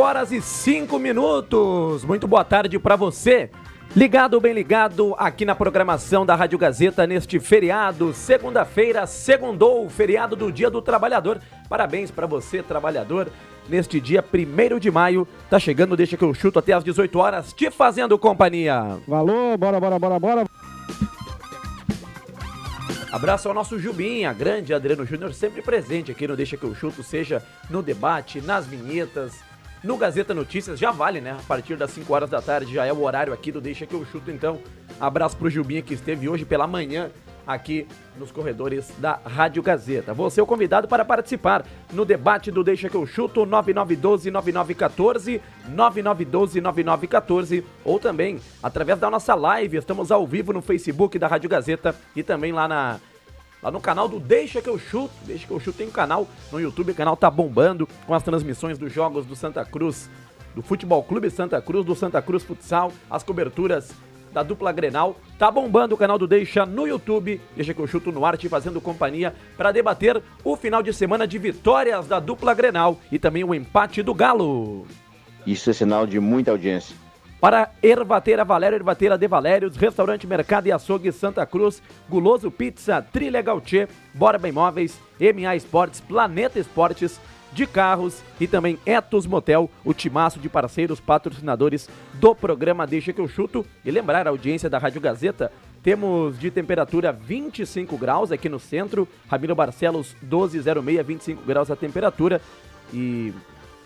horas e 5 minutos. Muito boa tarde para você. Ligado, bem ligado, aqui na programação da Rádio Gazeta neste feriado, segunda-feira, segundou, feriado do Dia do Trabalhador. Parabéns para você, trabalhador, neste dia 1 de maio. Tá chegando, deixa que eu chuto até às 18 horas, te fazendo companhia. Valor, bora, bora, bora, bora. Abraço ao nosso Jubinha, grande Adriano Júnior, sempre presente aqui no Deixa que eu chuto, seja no debate, nas vinhetas, no Gazeta Notícias, já vale, né? A partir das 5 horas da tarde já é o horário aqui do Deixa que eu chuto, então. Abraço pro Jubinha que esteve hoje pela manhã aqui nos corredores da Rádio Gazeta. Você é o convidado para participar no debate do Deixa que eu chuto 9912-9914, 9912-9914 ou também através da nossa live. Estamos ao vivo no Facebook da Rádio Gazeta e também lá na lá no canal do Deixa que eu chuto. Deixa que eu chuto tem um canal no YouTube, o canal tá bombando com as transmissões dos jogos do Santa Cruz, do Futebol Clube Santa Cruz, do Santa Cruz Futsal, as coberturas da dupla Grenal. Tá bombando o canal do Deixa no YouTube. Deixa que eu chuto no ar te fazendo companhia para debater o final de semana de vitórias da dupla Grenal e também o empate do Galo. Isso é sinal de muita audiência. Para Ervateira Valério, Ervateira de Valérios, Restaurante Mercado e Açougue Santa Cruz, Guloso Pizza, Trilegal Tchê, Borba Imóveis, MA Esportes, Planeta Esportes, de carros e também Etos Motel, o timaço de parceiros patrocinadores do programa Deixa que eu chuto. E lembrar a audiência da Rádio Gazeta, temos de temperatura 25 graus aqui no centro, Ramiro Barcelos 1206, 25 graus a temperatura. E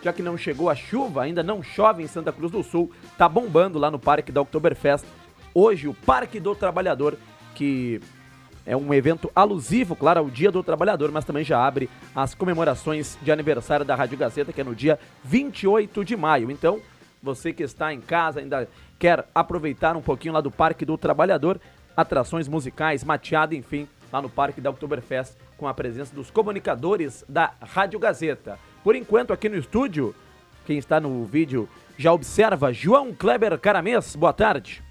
já que não chegou a chuva, ainda não chove em Santa Cruz do Sul, tá bombando lá no Parque da Oktoberfest. Hoje, o Parque do Trabalhador, que é um evento alusivo, claro, ao Dia do Trabalhador, mas também já abre as comemorações de aniversário da Rádio Gazeta, que é no dia 28 de maio. Então, você que está em casa, ainda quer aproveitar um pouquinho lá do Parque do Trabalhador, atrações musicais, mateada, enfim, lá no Parque da Oktoberfest, com a presença dos comunicadores da Rádio Gazeta. Por enquanto, aqui no estúdio, quem está no vídeo já observa, João Kleber Caramês, boa tarde.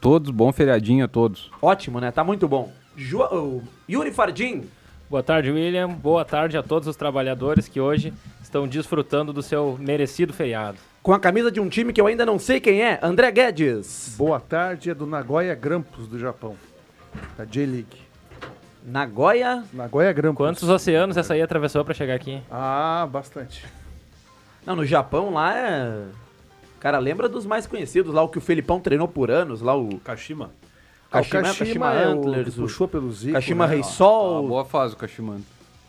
Todos, bom feriadinho a todos. Ótimo, né? Tá muito bom. Jo... Yuri Fardim. Boa tarde, William. Boa tarde a todos os trabalhadores que hoje estão desfrutando do seu merecido feriado. Com a camisa de um time que eu ainda não sei quem é, André Guedes. Boa tarde, é do Nagoya Grampus do Japão, da J-League. Nagoya? Nagoya Grampus. Quantos oceanos essa aí atravessou para chegar aqui? Ah, bastante. Não, no Japão lá é... Cara, lembra dos mais conhecidos lá, o que o Felipão treinou por anos, lá o... Kashima. Ah, Kashima, o Kashima, Kashima é Antlers, o, puxou pelo Zico. Kashima né? Rei Sol. uma boa fase o Kashima.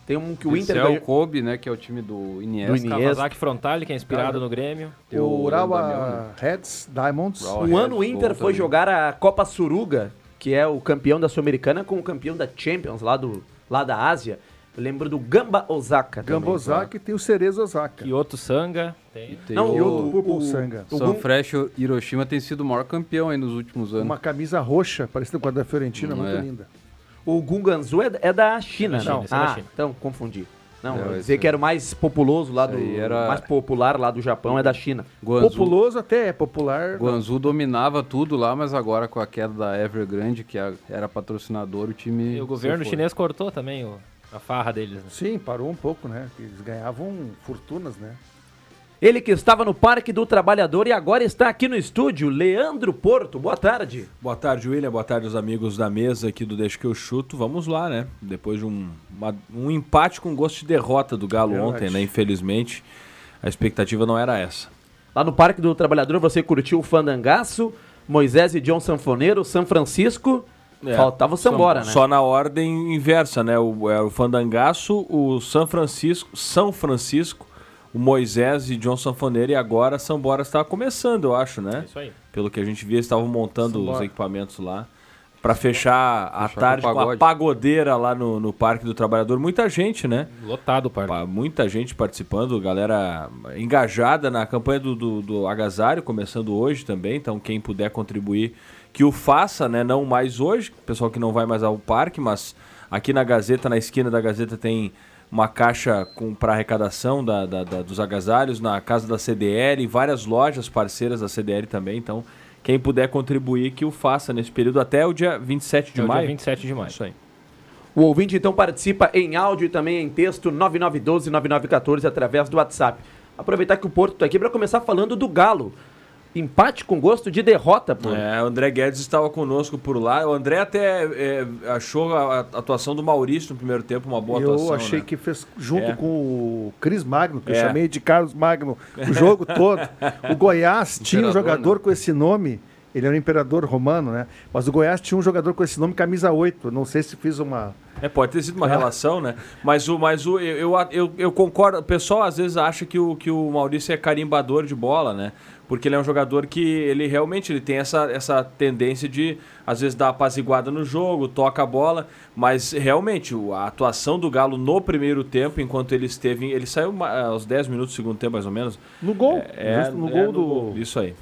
Tem um que o Esse Inter é o. Kobe, né, que é o time do Iniesta. Do Iniesta. Kawasaki Frontale, que é inspirado no Grêmio. O Urawa Reds Diamonds. Um ano o Inter foi também. jogar a Copa Suruga, que é o campeão da Sul-Americana, com o campeão da Champions lá, do, lá da Ásia. Eu lembro do Gamba Osaka. também. Gamba Osaka e tem o Cerezo Osaka. Kyoto Sanga. Tem. Tem Não, E o, o Purple Sanga. o São Gun- Fresh Hiroshima tem sido o maior campeão aí nos últimos anos. Uma camisa roxa, parecida com a da Fiorentina, Não muito é. linda. O Gunganzu é, é da China, É da China, não? é da Ah, China. então confundi. Não, Não, esse dizer é- que era o mais populoso lá do. Era- mais popular lá do Japão é da China. Guangzhou, Populoso até é popular. Guangzhou dominava tudo lá, mas agora com a queda da Evergrande, que era patrocinador, o time... E o governo chinês cortou também o- a farra deles. né? Sim, parou um pouco, né? Eles ganhavam fortunas, né? Ele que estava no Parque do Trabalhador e agora está aqui no estúdio, Leandro Porto. Boa tarde. Boa tarde, William. Boa tarde aos amigos da mesa aqui do Deixa que eu chuto. Vamos lá, né? Depois de um, uma- um empate com gosto de derrota do Galo Verdade. ontem, né? Infelizmente, a expectativa não era essa. Lá no Parque do Trabalhador você curtiu o Fandangaço, Moisés e John Sanfoneiro, São Francisco. É, Faltava o Sambora, só, né? Só na ordem inversa, né? O, é, o Fandangaço, o São Francisco, São Francisco, o Moisés e John Sanfoneiro e agora Sambora estava começando, eu acho, né? É isso aí. Pelo que a gente via, estavam montando os Sambora. equipamentos lá. Pra fechar a Fechar tarde com com a pagode. pagodeira lá no, no Parque do Trabalhador. Muita gente, né? Lotado o parque. Pa- Muita gente participando, galera engajada na campanha do, do, do Agasário, começando hoje também. Então, quem puder contribuir, que o faça, né? Não mais hoje, pessoal que não vai mais ao parque, mas aqui na Gazeta, na esquina da Gazeta, tem uma caixa para arrecadação da, da- da- dos agasalhos, na casa da CDL, várias lojas parceiras da CDL também. Então, quem puder contribuir, que o faça nesse período até o dia 27 de É o dia maio. 27 de maio. Isso aí. O ouvinte então participa em áudio e também em texto 9912-9914 através do WhatsApp. aproveitar que o Porto tá aqui para começar falando do Galo. Empate com gosto de derrota, pô. É, o André Guedes estava conosco por lá. O André até é, achou a a atuação do Maurício no primeiro tempo uma boa eu atuação. achei né? que fez junto É. com o Cris Magno, que eu É. chamei de Carlos Magno, o jogo todo. O Goiás tinha um jogador né? com esse nome, ele era um imperador romano, né? Mas o Goiás tinha um jogador com esse nome, camisa 8. Não sei se fiz uma. É, pode ter sido uma relação, né? Mas o, mas o, eu, eu, eu, eu concordo. O pessoal às vezes acha que o, que o Maurício é carimbador de bola, né? Porque ele é um jogador que ele realmente ele tem essa, essa tendência de, às vezes, dar apaziguada no jogo, toca a bola. Mas realmente, a atuação do Galo no primeiro tempo, enquanto ele esteve. Ele saiu aos 10 minutos do segundo tempo, mais ou menos. No gol. É, justo no é, gol do. Isso aí.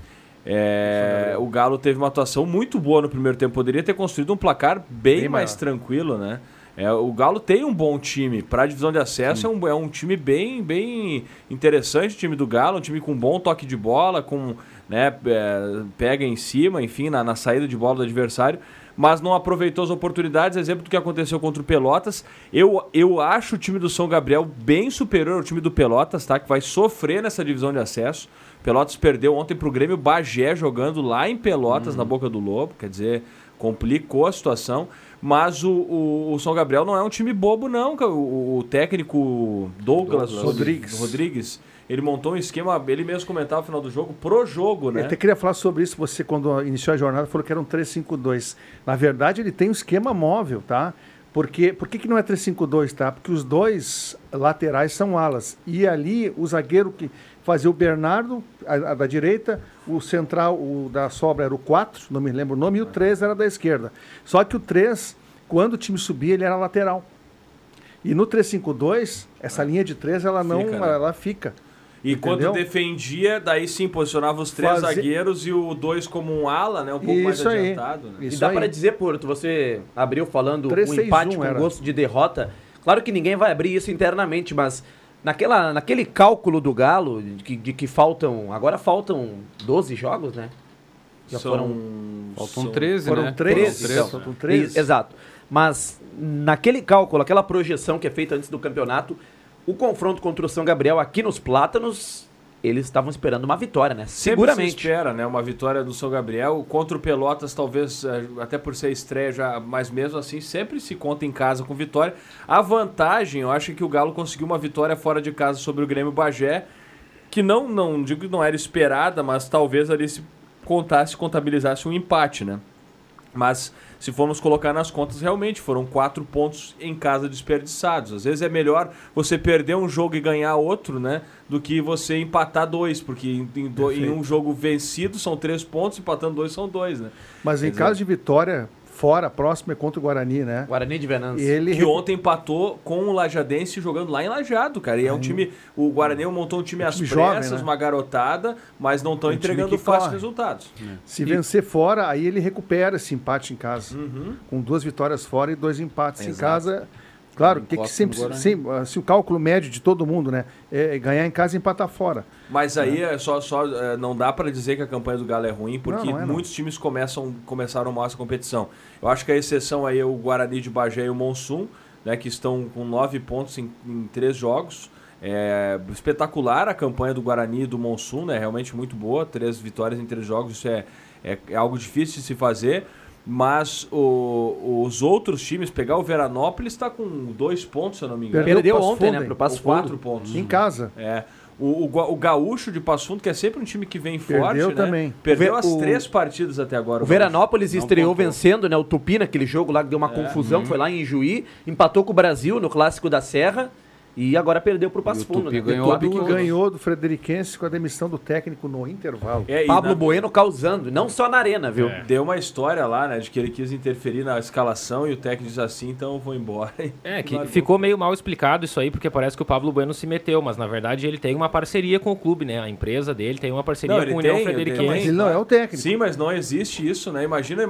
É, o Galo teve uma atuação muito boa no primeiro tempo. Poderia ter construído um placar bem, Bem mais maior. tranquilo, né? É, o Galo tem um bom time. Para a divisão de acesso, é um, é um time bem, bem interessante o time do Galo. Um time com bom toque de bola, com né, é, pega em cima, enfim, na, na saída de bola do adversário. Mas não aproveitou as oportunidades. Exemplo do que aconteceu contra o Pelotas. Eu, eu acho o time do São Gabriel bem superior ao time do Pelotas, tá? Que vai sofrer nessa divisão de acesso. Pelotas perdeu ontem pro Grêmio Bagé jogando lá em Pelotas, Uhum. na boca do Lobo, quer dizer, complicou a situação. Mas o, o, o São Gabriel não é um time bobo, não. O, o técnico Douglas, Douglas Rodrigues. Rodrigues, ele montou um esquema, ele mesmo comentava no final do jogo, pro jogo, né? Eu até queria falar sobre isso. Você, quando iniciou a jornada, falou que era um 3-5-2. Na verdade, ele tem um esquema móvel, tá? Porque, por que, que não é 3-5-2, tá? Porque os dois laterais são alas. E ali, o zagueiro que fazia o Bernardo, a, a da direita, o central, o da sobra era o 4, não me lembro o nome, e o 3 era da esquerda. Só que o 3, quando o time subia, ele era lateral. E no 3-5-2, essa linha de 3, ela não, Fica, né? ela fica. E Entendeu? quando defendia, daí sim posicionava os três Fazer- zagueiros e o dois como um ala, né? Um pouco mais Isso aí. adiantado. Né? Isso e dá para dizer, Porto, você abriu falando 3, um 6, empate 1 com era. gosto de derrota. Claro que ninguém vai abrir isso internamente, mas naquela, naquele cálculo do Galo, de que, de que faltam. Agora faltam 12 jogos, né? Já São- foram Faltam são- 13, Foram né? 13, Foram então. três. faltam 13. Isso, Exato. Mas naquele cálculo, aquela projeção que é feita antes do campeonato, o confronto contra o São Gabriel aqui nos Plátanos, eles estavam esperando uma vitória, né? Sempre se Seguramente. espera, né? Uma vitória do São Gabriel contra o Pelotas, talvez eh, até por ser estreia já, mas mesmo assim sempre se conta em casa com vitória. A vantagem, eu acho que o Galo conseguiu uma vitória fora de casa sobre o Grêmio Bagé, que não, não digo que não era esperada, mas talvez ali se contasse, contabilizasse um empate, né? Mas se formos colocar nas contas, realmente foram quatro pontos em casa desperdiçados. Às vezes é melhor você perder um jogo e ganhar outro, né? Do que você empatar dois, porque em, em do- em um jogo vencido são três pontos, empatando dois são dois, né? Mas em Quer caso dizer- de vitória, fora, próximo é contra o Guarani, né? Guarani de Venâncio. E ele Que ontem empatou com o Lajadense jogando lá em Lajado, cara. E é um time. O Guarani montou um time às time jovem, pressas, né? uma garotada, mas não estão Um time entregando fáceis corre. resultados. se vencer fora, aí ele recupera esse empate em casa. Uhum. Com duas vitórias fora e dois empates em Exato. casa. Claro, Não que, que encosta sempre, sempre- se o cálculo médio de todo mundo, né, é ganhar em casa e empatar fora. Mas aí é só, só é, não dá pra dizer que a campanha do Galo é ruim, porque Não, não é, não. muitos times começam, começaram mal essa competição. Eu acho que a exceção aí é o Guarani de Bagé e o Monsum, né, que estão com nove pontos em, em três jogos. É espetacular a campanha do Guarani e do Monsum, né? Realmente muito boa, três vitórias em três jogos, isso é, é, é algo difícil de se fazer. Mas o- os outros times, pegar o Veranópolis está com dois pontos, se eu não me engano. Perdeu Perdeu ontem, Fundo, né, pro Passo Ou quatro Fundo. pontos. Em casa. É. O, o, o Gaúcho de Passo Fundo, que é sempre um time que vem Perdeu forte, né? também. Perdeu O as o- três partidas até agora. O Veranópolis Não estreou contou. vencendo, né? O Tupi naquele jogo lá que deu uma confusão, que foi lá em Juí, empatou com o Brasil no clássico da Serra e agora perdeu pro Passo E o Fundo, Tupi né? ganhou O Tupi que ganhou do Frederiquense com a demissão do técnico no intervalo. É, Pablo na- Bueno causando, não só na arena, viu? Deu uma história lá, né? De que ele quis interferir na escalação e o técnico diz assim, então eu vou embora. É, que Largou. ficou meio mal explicado isso aí, porque parece que o Pablo Bueno se meteu, mas na verdade ele tem uma parceria com o clube, né? A empresa dele tem uma parceria Não, com o União Frederiquense. Mas ele não é o técnico. Sim, mas não existe isso, né? Imagina,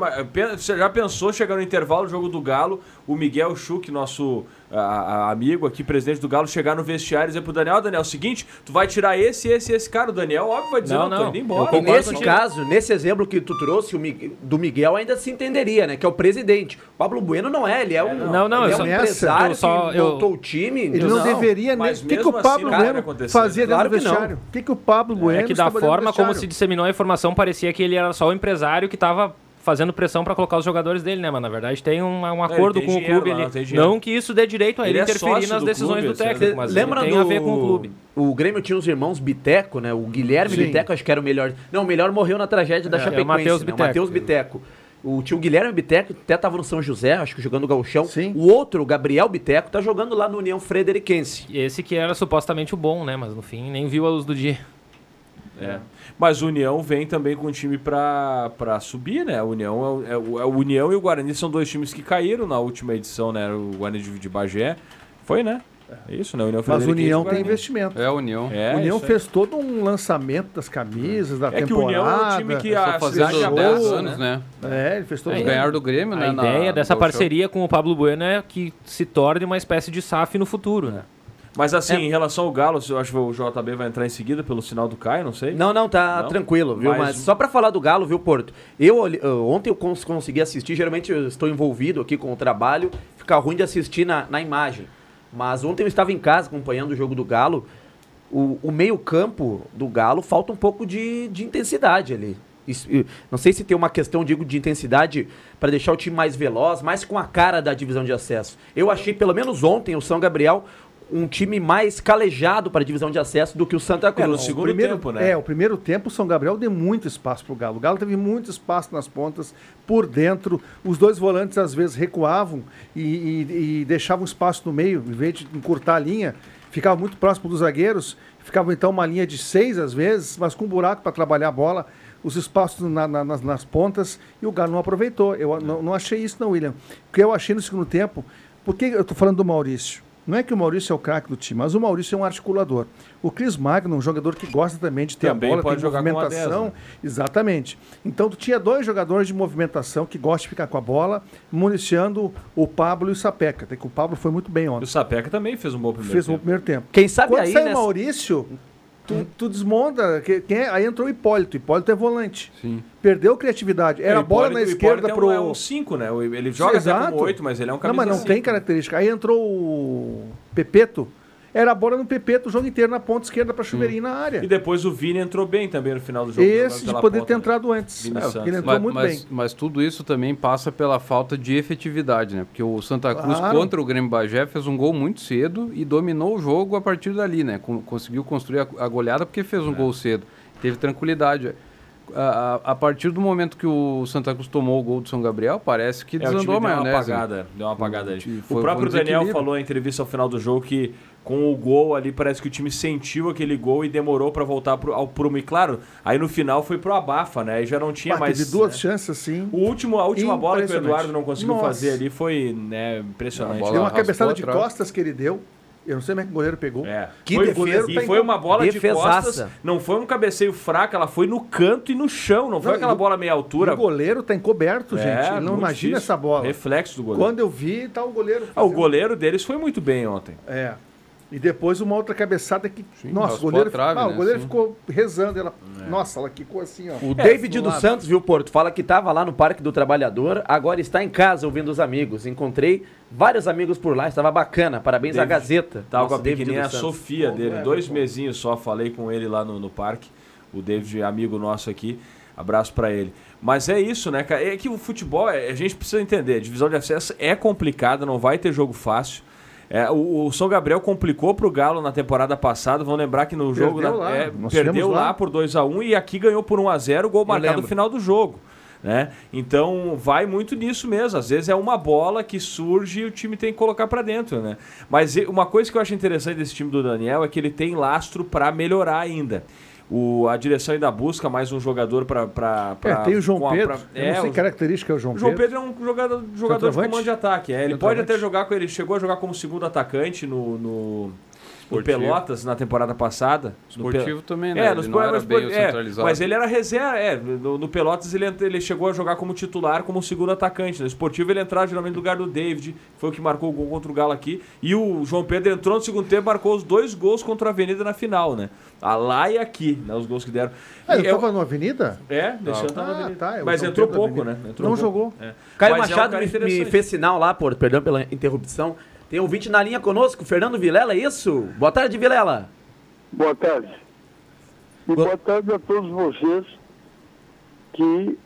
você já pensou chegar no intervalo do jogo do Galo, o Miguel Schuch, nosso a- a- amigo aqui, presidente do Galo, chegar no vestiário e dizer pro Daniel, Daniel, é o seguinte, tu vai tirar esse, esse e esse cara. O Daniel, óbvio, vai dizer, Não, não, tô não, indo eu embora. E nesse contigo. caso, nesse exemplo que tu trouxe o Mi- do Miguel, ainda se entenderia, né? Que é o presidente. O Pablo Bueno não é, ele é um, Não, não, ele eu é só- um empresário eu só- que eu- montou o time. Ele entendeu? não, deveria nem. O que, que mesmo o assim Pablo não vai Bueno fazia Claro dentro do que não. vestiário? O que, que o Pablo Bueno É que da forma como se disseminou a informação, parecia que ele era só o empresário que estava fazendo pressão para colocar os jogadores dele, né? Mas na verdade tem um, um acordo tem com o clube lá, ali. não que isso dê direito a ele, Ele é interferir sócio nas decisões clube, do técnico, mas Lembra ele tem do... a ver com o clube. O Grêmio tinha os irmãos Biteco, né? O Guilherme Sim. Biteco, acho que era o melhor. Não, o melhor morreu na tragédia da É, é o Chapecoense. Matheus né? Biteco. O Matheus Biteco. O tio Guilherme Biteco até estava no São José, acho que jogando gauchão. Sim. O outro, o Gabriel Biteco, tá jogando lá no União Frederiquense. Esse que era supostamente o bom, né? Mas no fim nem viu a luz do dia. É. Mas o União vem também com um time pra, pra subir, né? A União é, o- é é o União e o Guarani são dois times que caíram na última edição, né? O Guarani de, de Bagé. Foi, né? É isso, né? União Mas União tem investimento. É a União. É, o União fez todo um lançamento das camisas, da É que o temporada. União é um time que a Só fazendo cidade 10 abraça, anos, né? É, ele fez todo É, um... ganharam do Grêmio, né? A na- ideia no dessa parceria com o Pablo Bueno é que se torne uma espécie de SAF no futuro, né? Mas assim, É. em relação ao Galo, eu acho que o JB vai entrar em seguida pelo sinal do Caio, não sei. Não, não, tá Não? tranquilo, viu? Mas- Mas, só pra falar do Galo, viu, Porto? Eu, ontem eu cons- consegui assistir, geralmente eu estou envolvido aqui com o trabalho, fica ruim de assistir na, na imagem. Mas ontem eu estava em casa acompanhando o jogo do Galo. O, o meio-campo do Galo falta um pouco de, de intensidade ali. Isso- não sei se tem uma questão, digo, de intensidade para deixar o time mais veloz, mais com a cara da divisão de acesso. Eu achei, pelo menos ontem, o São Gabriel um time mais calejado para a divisão de acesso do que o Santa Cruz. no segundo primeiro, tempo, né? É, o primeiro tempo o São Gabriel deu muito espaço pro Galo. O Galo teve muito espaço nas pontas, por dentro. Os dois volantes às vezes recuavam e, e- e deixavam espaço no meio, em vez de encurtar a linha, ficava muito próximo dos zagueiros. Ficava então uma linha de seis às vezes, mas com buraco para trabalhar a bola. Os espaços na- na- nas, nas pontas e o Galo não aproveitou. Eu não, não achei isso, não, William. O que eu achei no segundo tempo, por que eu estou falando do Maurício? Não é que o Maurício é o craque do time, mas o Maurício é um articulador. O Cris Magno, um jogador que gosta também de ter Também a bola, pode tem jogar com movimentação. 10, né? Exatamente. Então tu tinha dois jogadores de movimentação que gostam de ficar com a bola, municiando o Pablo e o Sapeca. Até que o Pablo foi muito bem E o ontem. Sapeca também fez um bom primeiro Fez um tempo. primeiro tempo. Quem sabe Quando aí, sai né? o Maurício, tu, tu desmonta. que- Quem é? Aí entrou o Hipólito. Hipólito é volante. Sim. Perdeu criatividade. Era É, a o bola na esquerda pro. É um 5, né? Ele joga até Exato. como 8, mas ele é um Não, camisa mas não cinco. tem característica. Aí entrou o Pepeto. Era a bola no Pepeto o jogo inteiro na ponta esquerda para chuveirinho na área. E depois o Vini entrou bem também no final do jogo. Esse jogando de poder ponta, ter né? entrado antes. É, ele entrou Mas, muito mas- bem. mas tudo isso também passa pela falta de efetividade, né? Porque o Santa Cruz Claro. contra o Grêmio Bagé fez um gol muito cedo e dominou o jogo a partir dali, né? Conseguiu construir a, a goleada porque fez um É. gol cedo. Teve tranquilidade. A, a- a partir do momento que o Santa Cruz tomou o gol do São Gabriel, parece que É, o time desandou deu a uma maionese. né? apagada, deu uma apagada O foi- próprio Daniel falou em entrevista ao final do jogo que com o gol ali parece que o time sentiu aquele gol e demorou pra voltar pro, ao prumo. E claro, aí no final foi pro abafa, né? Aí já não tinha Ah, mais. teve duas né? chances assim. O último, a última bola que o. Eduardo não conseguiu Nossa. fazer ali foi né, impressionante. Deu uma cabeçada de costas que ele deu. Eu não sei como é que o goleiro pegou. É. Que foi, defesa. E foi uma bola de Defesaça. costas. Não foi um cabeceio fraco, ela foi no canto e no chão. Não foi Não, aquela e o- bola meia altura. O goleiro tá encoberto, É, gente. Ele não imagina difícil. essa bola. Reflexo do goleiro. Quando eu vi, tá o goleiro. Ah, o goleiro deles foi muito bem ontem. É. E depois uma outra cabeçada que. Sim, nossa, o goleiro, a trave, ah, né? o goleiro Sim. ficou rezando. Ela, Nossa, ela quicou assim, ó. O É, David do dos. Santos, viu, Porto? Fala que estava lá no Parque do Trabalhador, agora está em casa ouvindo os amigos. Encontrei vários amigos por lá, estava bacana. Parabéns à David- Gazeta. Tava com Nosso a David pequenininha Santos. Sofia Bom, dele, é, dois mesinhos só, falei com ele lá no, no parque. O David, amigo nosso aqui, abraço pra ele. Mas é isso, né, cara? É que o futebol, é- a gente precisa entender, a divisão de acesso é complicada, não vai ter jogo fácil. É, o, o São Gabriel complicou pro Galo na temporada passada. Vão lembrar que no jogo Perdeu na- lá, é, perdeu lá lá. por 2 a 1 e aqui ganhou por 1 a 0 gol marcado no final do jogo. Né? Então vai muito nisso mesmo. Às vezes é uma bola que surge e o time tem que colocar pra dentro, né? Mas uma coisa que eu acho interessante desse time do Daniel é que ele tem lastro pra melhorar ainda. O, a direção ainda busca mais um jogador pra. pra, É, tem o João a- Pedro. pra- é, não sei o- característica é o João, João Pedro. Pedro é um jogador, jogador de comando de ataque. É, ele pode até jogar com ele. Chegou a jogar como segundo atacante no. no no Esportivo. Pelotas na temporada passada. No Esportivo também, né? É, Ele nos não era mas, bem é, centralizado. mas ele era reserva, é, no, no Pelotas ele, ele chegou a jogar como titular, como segundo atacante. No Esportivo ele entrava geralmente no lugar do David, foi o que marcou o gol contra o Galo aqui. E o João Pedro entrou no segundo tempo e marcou os dois gols contra a Avenida na final, né? A lá e aqui, né, os gols que deram. Ah, ele eu- tava na Avenida? É, deixando Ah, na Avenida. tá, eu Mas entrou pouco, né? Entrou Não pouco. jogou. É. Caio Mas é um Machado me, me fez sinal lá, por, perdão pela interrupção. Tem ouvinte na linha conosco, Fernando Vilela, é isso? Boa tarde, Vilela. Boa tarde. E Boa- boa tarde a todos vocês que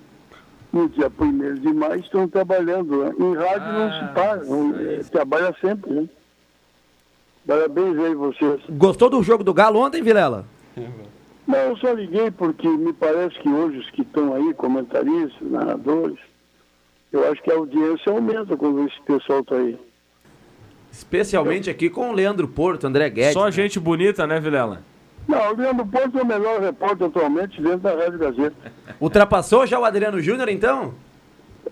no dia 1 de maio estão trabalhando. Né? Em rádio não se para, não- eh, trabalha sempre. Né? Parabéns aí vocês. Gostou do jogo do Galo ontem, Vilela? Não, eu só liguei porque me parece que hoje os que estão aí, comentaristas, narradores, eu acho que a audiência aumenta quando esse pessoal está aí. Especialmente aqui com o Leandro Porto, André Guedes. Só né? gente bonita, né, Vilela? Não, o Leandro Porto é o melhor repórter atualmente dentro da Rádio Gazeta. Ultrapassou já o Adriano Júnior, então?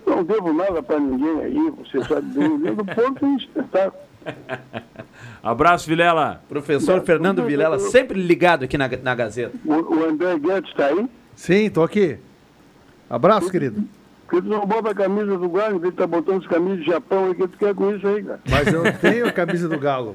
Eu não devo nada para ninguém aí, você sabe bem. O Leandro Porto é um espetáculo. Abraço, Vilela. Professor Fernando Vilela, sempre ligado aqui na, na Gazeta. O, o André Guedes está aí? Sim, tô aqui. Abraço, querido. Porque tu não bota a camisa do Galo, ele tá botando as camisas de Japão aí, o que tu quer com isso aí, cara? Mas eu tenho a camisa do Galo.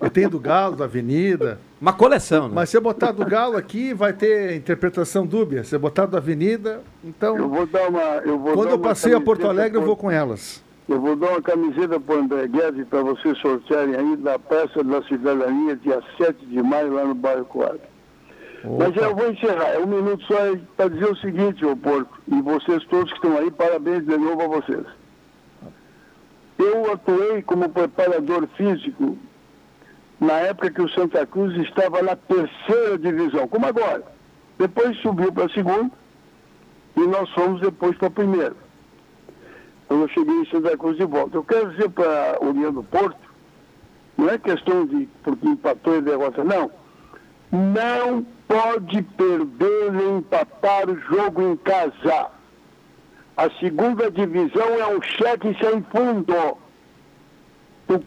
Eu tenho do Galo, da Avenida. Uma coleção, né? Mas se eu botar do Galo aqui, vai ter interpretação dúbia. Se eu botar do Avenida, Eu então. vou dar uma. Eu vou Quando dar eu uma passei a Porto Alegre, eu vou com elas. Eu vou dar uma camiseta para André Guedes para vocês sortearem aí da Praça da Cidadania, dia 7 de maio, lá no bairro Coab. Mas eu vou encerrar. É um minuto só para dizer o seguinte, ô Porto, e vocês todos que estão aí, parabéns de novo a vocês. Eu atuei como preparador físico na época que o Santa Cruz estava na terceira divisão, como agora. Depois subiu para a segunda e nós fomos depois para a primeira. Então eu cheguei em Santa Cruz de volta. Eu quero dizer para o Leandro Porto, não é questão de porque empatou e derrota, não. Não pode perder nem empatar o jogo em casa. A segunda divisão é um cheque sem fundo. Tu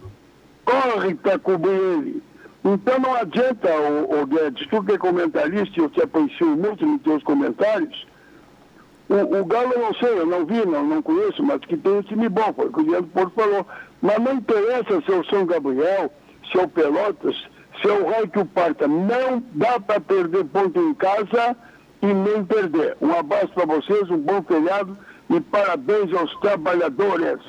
corre para cobrir ele. Então não adianta, o, Guedes, tu que é comentarista, eu te aprecio muito nos teus comentários, o, o Galo eu não sei, eu não vi, não, não conheço, mas que tem um time bom, foi o que o Leandro Porto falou. Mas não interessa se é o São Gabriel, se é o Pelotas, se é o Raio que o parta. Não dá para perder ponto em casa e nem perder. Um abraço para vocês, um bom feriado e parabéns aos trabalhadores.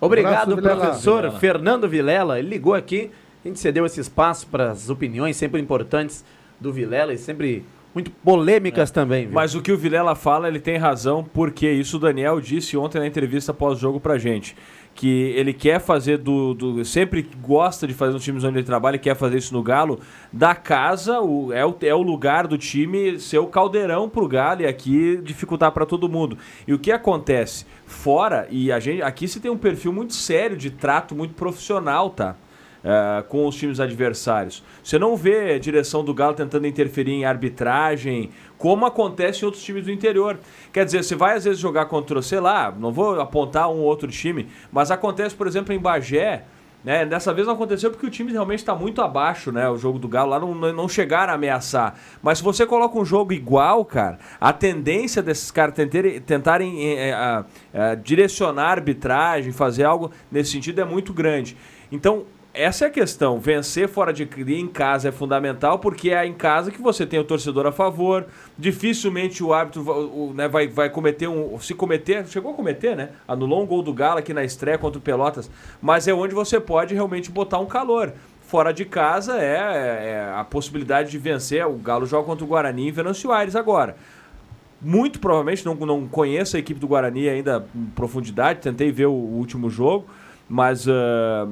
Obrigado, Vilela. professor Vilela. Fernando Vilela. Ele ligou aqui, a gente cedeu esse espaço para as opiniões sempre importantes do Vilela e sempre muito polêmicas também. viu? Mas o que o Vilela fala, ele tem razão, porque isso o Daniel disse ontem na entrevista pós-jogo pra gente. Que ele quer fazer do, do- Sempre gosta de fazer nos times onde ele trabalha, quer fazer isso no Galo. Da casa, o, é, o, é o lugar do time ser o caldeirão pro Galo e aqui dificultar pra todo mundo. E o que acontece? Fora, e a gente aqui se tem um perfil muito sério de trato muito profissional, tá? eh, com os times adversários. Você não vê a direção do Galo tentando interferir em arbitragem, como acontece em outros times do interior. Quer dizer, você vai às vezes jogar contra, sei lá, não vou apontar um ou outro time, mas acontece, por exemplo, em Bagé. Né? Dessa vez não aconteceu porque o time realmente está muito abaixo, né? O jogo do Galo lá não, não chegaram a ameaçar. Mas se você coloca um jogo igual, cara, a tendência desses caras tentarem, tentarem eh, eh, ah, ah, direcionar a arbitragem, fazer algo nesse sentido é muito grande. Então, essa é a questão. Vencer fora de em casa é fundamental, porque é em casa que você tem o torcedor a favor. Dificilmente o árbitro va- o- né, vai, vai cometer um. Se cometer, chegou a cometer, né? Anulou um gol do Galo aqui na estreia contra o Pelotas. Mas é onde você pode realmente botar um calor. Fora de casa é, é a possibilidade de vencer. O Galo joga contra o Guarani em Venâncio Aires agora. Muito provavelmente, não, não conheço a equipe do Guarani ainda em profundidade, tentei ver o, último jogo, mas ah,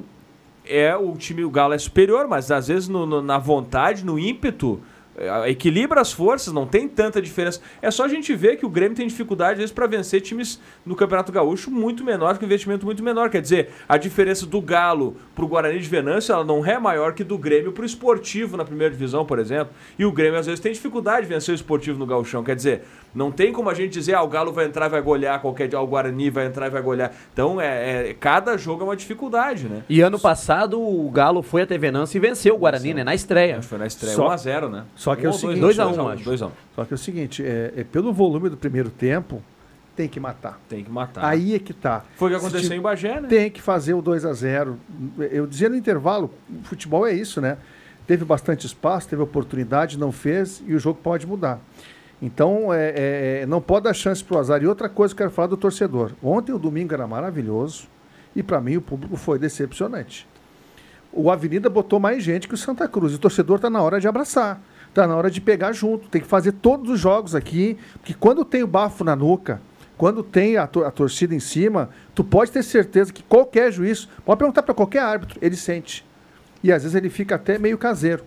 é o time, o Galo é superior, mas às vezes no- no- na vontade, no ímpeto, eh, equilibra as forças, não tem tanta diferença. É só a gente ver que o Grêmio tem dificuldade, às vezes, para vencer times no Campeonato Gaúcho muito menor, com investimento muito menor. Quer dizer, a diferença do Galo pro Guarani de Venâncio, ela não é maior que do Grêmio pro esportivo na primeira divisão, por exemplo. E o Grêmio às vezes tem dificuldade de vencer o esportivo no gauchão. Quer dizer, não tem como a gente dizer, ah, o Galo vai entrar e vai golear qualquer dia, ah, o Guarani vai entrar e vai golear. Então, é, é- cada jogo é uma dificuldade, né? E ano passado o Galo foi até Venâncio e venceu o Guarani, né? Na estreia. Acho que foi na estreia Só- 1x0, né? só que é o seguinte- 2 a 1, 2 acho. 2 a 1. Só que é o seguinte, é, é pelo volume do primeiro tempo, tem que matar. Tem que matar. Aí é que tá. Foi o que aconteceu em Bagé, né? Tem que fazer o 2 a 0 Eu dizia no intervalo, o futebol é isso, né? Teve bastante espaço, teve oportunidade, não fez e o jogo pode mudar. Então, é, é, não pode dar chance pro azar. E outra coisa que eu quero falar do torcedor. Ontem o domingo era maravilhoso e para mim o público foi decepcionante. O Avenida botou mais gente que o Santa Cruz. E o torcedor está na hora de abraçar. Está na hora de pegar junto. Tem que fazer todos os jogos aqui. Porque quando tem o bafo na nuca, quando tem a, tor- a torcida em cima, tu pode ter certeza que qualquer juiz, pode perguntar para qualquer árbitro, ele sente. E às vezes ele fica até meio caseiro,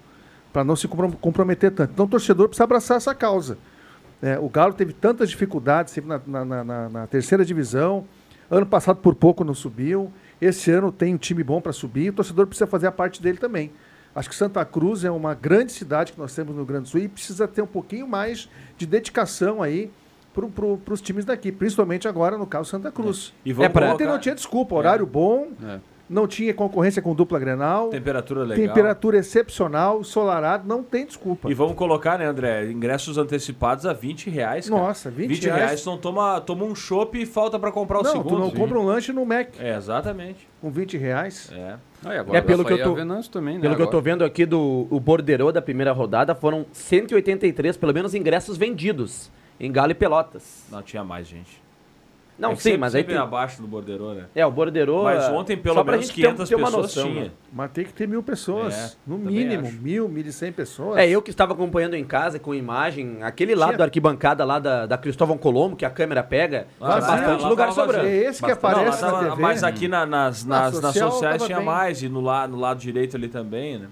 para não se comprom- comprometer tanto. Então o torcedor precisa abraçar essa causa. É, o Galo teve tantas dificuldades sempre na, na- na- na- terceira divisão. Ano passado, por pouco, não subiu. Esse ano tem um time bom para subir. O torcedor precisa fazer a parte dele também. Acho que Santa Cruz é uma grande cidade que nós temos no Grande do Sul e precisa ter um pouquinho mais de dedicação aí para os times daqui, principalmente agora no caso Santa Cruz. E vamos É pra- Ontem não tinha desculpa, horário bom, É. não tinha concorrência com dupla Grenal, temperatura legal. temperatura excepcional, ensolarado, não tem desculpa. E vamos colocar, né, André? Ingressos antecipados a 20 reais. Cara. Nossa, 20 20 reais. reais. não toma, toma um chopp e falta pra comprar o não, segundo. tu não Sim. compra um lanche no Mac É, exatamente. com 20 reais. É. Ah, e agora É pelo vai que eu tô- também, né? Pelo que eu tô agora. vendo aqui do o borderô da primeira rodada, foram 183, pelo menos, ingressos vendidos em Galo e Pelotas. Não tinha mais, gente. Não, É que sim, sempre- mas aí sempre tem... abaixo do borderô, né? É, o borderô... Mas é, ontem, pelo só menos, gente ter um- 500 ter uma pessoas noção, tinha. né? Mas tem que ter mil pessoas, É, no mínimo, acho. mil, mil e cem pessoas. É, eu que estava acompanhando em casa com imagem, aquele lado Tinha- da arquibancada lá da, da Cristóvão Colombo, que a câmera pega, Ah, tinha bastante lugar sobrando. É esse que Bastante. Não, lá aparece na tava- TV. mas aqui na- nas, Na nas, nas social sociais tava tinha bem. mais, e no, la, no lado direito ali também, né?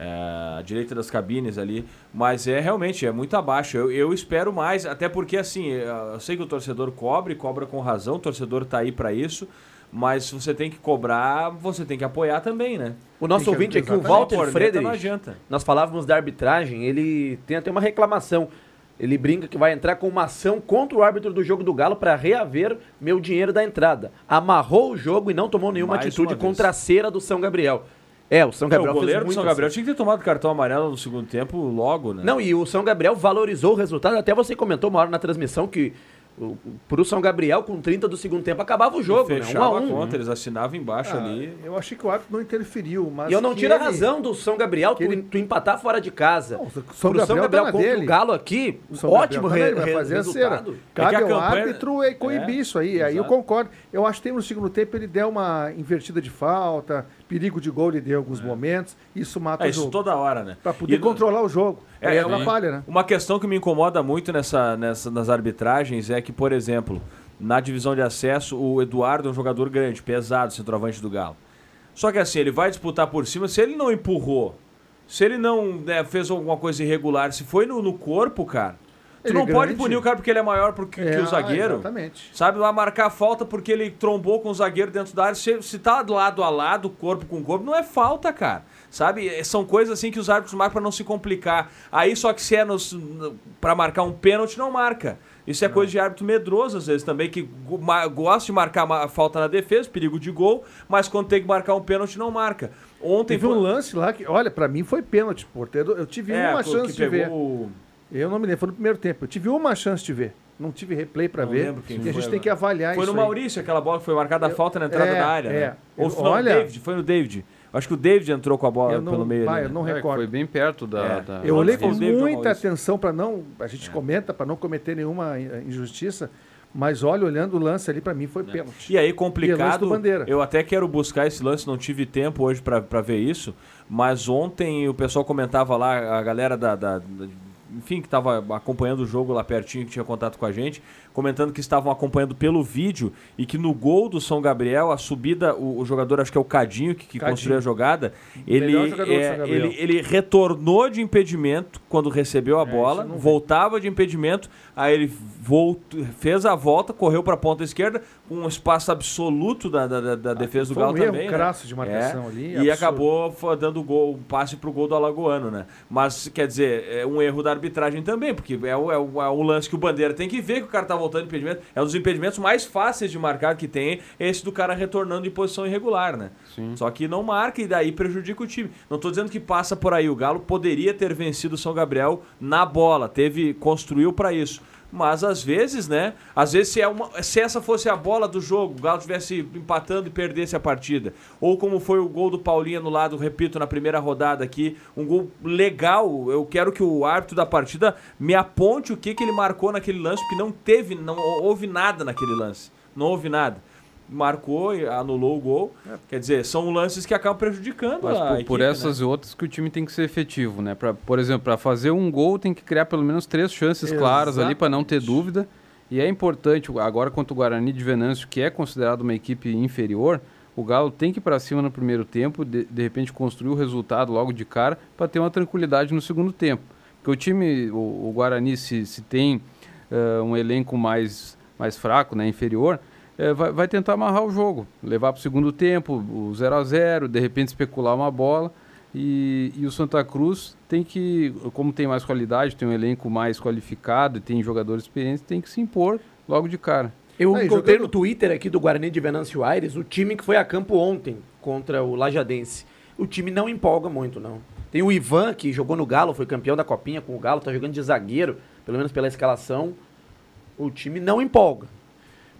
É, a direita das cabines ali. Mas é realmente, é muito abaixo. Eu, eu espero mais, até porque assim, eu sei que o torcedor cobre, cobra com razão, o torcedor tá aí para isso. Mas se você tem que cobrar, você tem que apoiar também, né? O nosso Tem ouvinte aqui, o exatamente. Walter não adianta. nós falávamos da arbitragem, ele tem até uma reclamação. Ele brinca que vai entrar com uma ação contra o árbitro do jogo do Galo para reaver meu dinheiro da entrada. Amarrou o jogo e não tomou nenhuma Mais atitude contra a cera do São Gabriel. É, o São É, Gabriel o goleiro fez do São Gabriel assim. tinha que ter tomado cartão amarelo no segundo tempo logo, né? Não, e o São Gabriel valorizou o resultado. Até você comentou uma hora na transmissão que o, pro São Gabriel, com 30 do segundo tempo, acabava o jogo, né? Um a a um. conta, eles assinavam embaixo Ah, ali. Eu achei que o árbitro não interferiu, mas E eu não tiro a ele- razão do São Gabriel tu, que ele- tu empatar fora de casa. Não, o São Pro São Gabriel Gabriel tá contra dele. o Galo aqui, O São ótimo Gabriel re, re- fazer a cera. resultado. Cabe É que a ao campanha- árbitro é coibir É, isso aí. Aí eu exato. concordo. Eu acho que tem no segundo tempo ele deu uma invertida de falta, perigo de gol ele deu alguns momentos. Isso mata É o isso jogo. toda hora, né? Pra poder E- controlar o jogo. É, É, é falha, né? Uma questão que me incomoda muito nessa, nessa, nas arbitragens é que, por exemplo, na divisão de acesso, o Eduardo é um jogador grande, pesado, centroavante do Galo. Só que assim, ele vai disputar por cima, se ele não empurrou, se ele não né, fez alguma coisa irregular, se foi no, no corpo, cara, tu Ele não é pode punir o cara porque ele é maior porque, que É, o zagueiro. Exatamente. Sabe, vai marcar a falta porque ele trombou com o zagueiro dentro da área. Se, se tá lado a lado, corpo com corpo, não é falta, cara. Sabe? É, São coisas assim que os árbitros marcam pra não se complicar. Aí só que se é pra marcar um pênalti, não marca. Isso é coisa de árbitro medroso, às vezes, também, que gosta de marcar uma falta na defesa, perigo de gol, mas quando tem que marcar um pênalti, não marca. Ontem Teve um lance lá que, olha, pra mim foi pênalti, porteiro. Eu tive é, uma que chance de ver. o- Eu não me lembro, foi no primeiro tempo. Eu tive uma chance de ver. Não tive replay pra Não ver. lembro quem E a foi gente tem que avaliar Foi isso. no aí. Maurício, aquela bola que foi marcada a falta na entrada é, da área. é. né? Ou foi no olha- David, foi no David. Acho que o David entrou com a bola Eu não, pelo meio. ali, eu né? não É, recordo. foi bem perto da. É. da- Eu olhei foi com muita atenção para não. A gente comenta para não cometer nenhuma injustiça, mas olha, olhando o lance ali, para mim foi pênalti. E aí, E é complicado. do Bandeira. Eu até quero buscar esse lance, não tive tempo hoje pra pra ver isso. Mas ontem o pessoal comentava lá, a galera da, da- da- enfim, que estava acompanhando o jogo lá pertinho, que tinha contato com a gente, comentando que estavam acompanhando pelo vídeo e que no gol do São Gabriel, a subida, o, o jogador, acho que é o Cadinho, que, que Cadinho. construiu a jogada, ele, é, ele, ele retornou de impedimento quando recebeu a bola, É, vi. voltava de impedimento, aí ele voltou, fez a volta, correu para a ponta esquerda, com um espaço absoluto da, da, da- da defesa do um Galo erro também. né? crasso de marcação É, ali, E absurdo. acabou dando gol, um passe pro gol do Alagoano, né? Mas, quer dizer, é um erro da arbitragem também, porque é o, é o, é o lance que o Bandeira tem que ver que o cara tá voltando impedimento. É um dos impedimentos mais fáceis de marcar que tem, esse do cara retornando em posição irregular, né? Sim. Só que não marca e daí prejudica o time. Não tô dizendo que passa por aí. O Galo poderia ter vencido o São Gabriel na bola, teve construiu para isso. Mas às vezes, né? Às vezes se, é uma, se essa fosse a bola do jogo, o Galo tivesse empatando e perdesse a partida. Ou como foi o gol do Paulinho no lado, repito, na primeira rodada aqui, um gol legal. Eu quero que o árbitro da partida me aponte o que, que ele marcou naquele lance, porque não teve, não houve nada naquele lance. Não houve nada. Marcou e anulou o gol. Quer dizer, são lances que acabam prejudicando Mas a por, equipe, por essas né? e outras que o time tem que ser efetivo, né? Pra, por exemplo, para fazer um gol tem que criar pelo menos três chances claras ali para não ter dúvida. E é importante, agora contra o Guarani de Venâncio, que é considerado uma equipe inferior, o Galo tem que ir para cima no primeiro tempo, de, de repente construir o resultado logo de cara para ter uma tranquilidade no segundo tempo. Porque o time, o, o Guarani, se, se tem eh, um elenco mais, mais fraco, né, inferior, eh, vai, vai tentar amarrar o jogo, levar para o segundo tempo, o 0 a 0 de repente especular uma bola. E, e o Santa Cruz tem que, como tem mais qualidade, tem um elenco mais qualificado e tem jogadores experientes, tem que se impor logo de cara. Eu encontrei jogando- no Twitter aqui do Guarani de Venâncio Aires o time que foi a campo ontem contra o Lajadense. O time não empolga muito, não. Tem o Ivan, que jogou no Galo, foi campeão da Copinha com o Galo, tá jogando de zagueiro, pelo menos pela escalação. O time não empolga.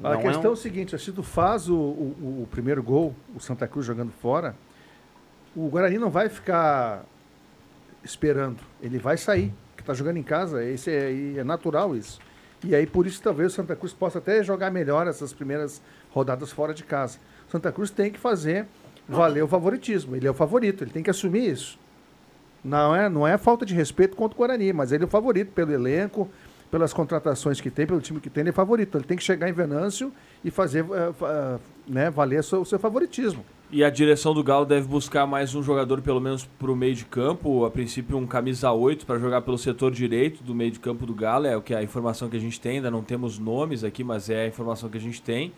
A Não questão é, é um- o seguinte, se tu faz o, o- o primeiro gol, o Santa Cruz jogando fora, o Guarani não vai ficar esperando. Ele vai sair, que está jogando em casa, esse é, é natural isso. E aí por isso talvez o Santa Cruz possa até jogar melhor essas primeiras rodadas fora de casa. O Santa Cruz tem que fazer valer o favoritismo. Ele é o favorito, ele tem que assumir isso. Não é, não é falta de respeito contra o Guarani, mas ele é o favorito pelo elenco, pelas contratações que tem, pelo time que tem, ele é favorito. Ele tem que chegar em Venâncio e fazer fa- ah, né, valer o seu, o seu favoritismo. E a direção do Galo deve buscar mais um jogador, pelo menos pro meio de campo. A princípio, um camisa 8 para jogar pelo setor direito do meio de campo do Galo. É o que a informação que a gente tem. Ainda não temos nomes aqui, mas é a informação que a gente tem.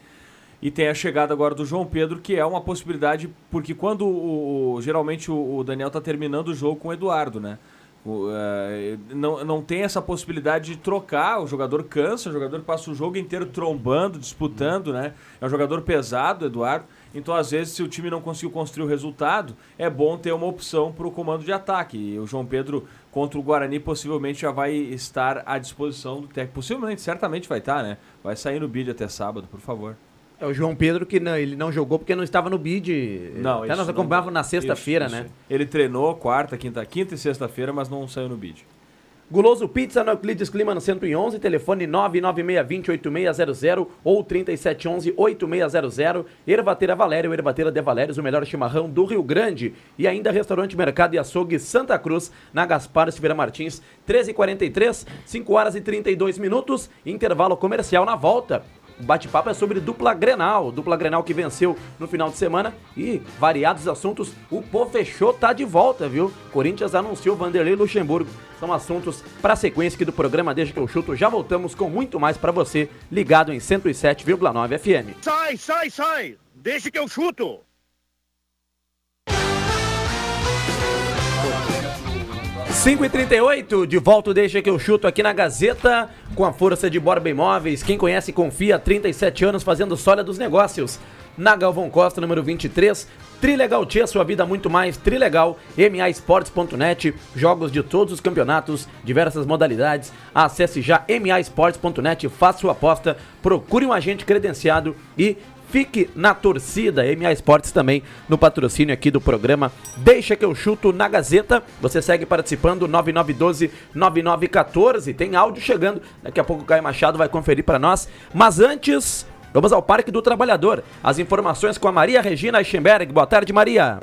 E tem a chegada agora do João Pedro, que é uma possibilidade, porque quando o, o- geralmente o, o Daniel tá terminando o jogo com o Eduardo, né? Eh, não, não tem essa possibilidade de trocar, o jogador cansa, o jogador passa o jogo inteiro trombando, disputando, né? É um jogador pesado, Eduardo. Então, às vezes, se o time não conseguiu construir o resultado, é bom ter uma opção para o comando de ataque. E o João Pedro contra o Guarani possivelmente já vai estar à disposição do técnico. Possivelmente, certamente vai estar, né? Vai sair no bid até sábado, por favor. É o João Pedro que não, ele não jogou porque não estava no bid. Não, Até nós acompanhávamos na sexta-feira, né? Ele treinou quarta, quinta, quinta e sexta-feira, mas não saiu no bid. Guloso Pizza no Euclides Clima no 111, telefone 99620-8600 ou 3711-8600. Ervateira Valério, Ervateira de Valérios, o melhor chimarrão do Rio Grande. E ainda Restaurante Mercado e Açougue Santa Cruz, na Gaspar Silveira Martins, 13h43, 5 horas e 32 minutos, intervalo comercial na volta. O bate-papo é sobre dupla Grenal, dupla Grenal que venceu no final de semana e variados assuntos. O Pô Fechou tá de volta, viu? Corinthians anunciou Vanderlei Luxemburgo. São assuntos para sequência aqui do programa Desde que eu chuto. Já voltamos com muito mais para você, ligado em 107,9 FM. Sai, sai, sai! Deixa que eu chuto! 5 e 38 de volta, deixa que eu chuto aqui na Gazeta, com a força de Borba Imóveis. Quem conhece, confia, há 37 anos fazendo sólida dos negócios. Na Galvão Costa, número 23, Trilegal Tia, sua vida muito mais, Trilegal, MAEsportes.net, jogos de todos os campeonatos, diversas modalidades. Acesse já MAEsportes.net, faça sua aposta, procure um agente credenciado e Fique na torcida, MA Esportes também no patrocínio aqui do programa. Deixa que eu chuto na Gazeta. Você segue participando 9912-9914. Tem áudio chegando. Daqui a pouco o Caio Machado vai conferir para nós. Mas antes, vamos ao Parque do Trabalhador. As informações com a Maria Regina Eichenberg. Boa tarde, Maria.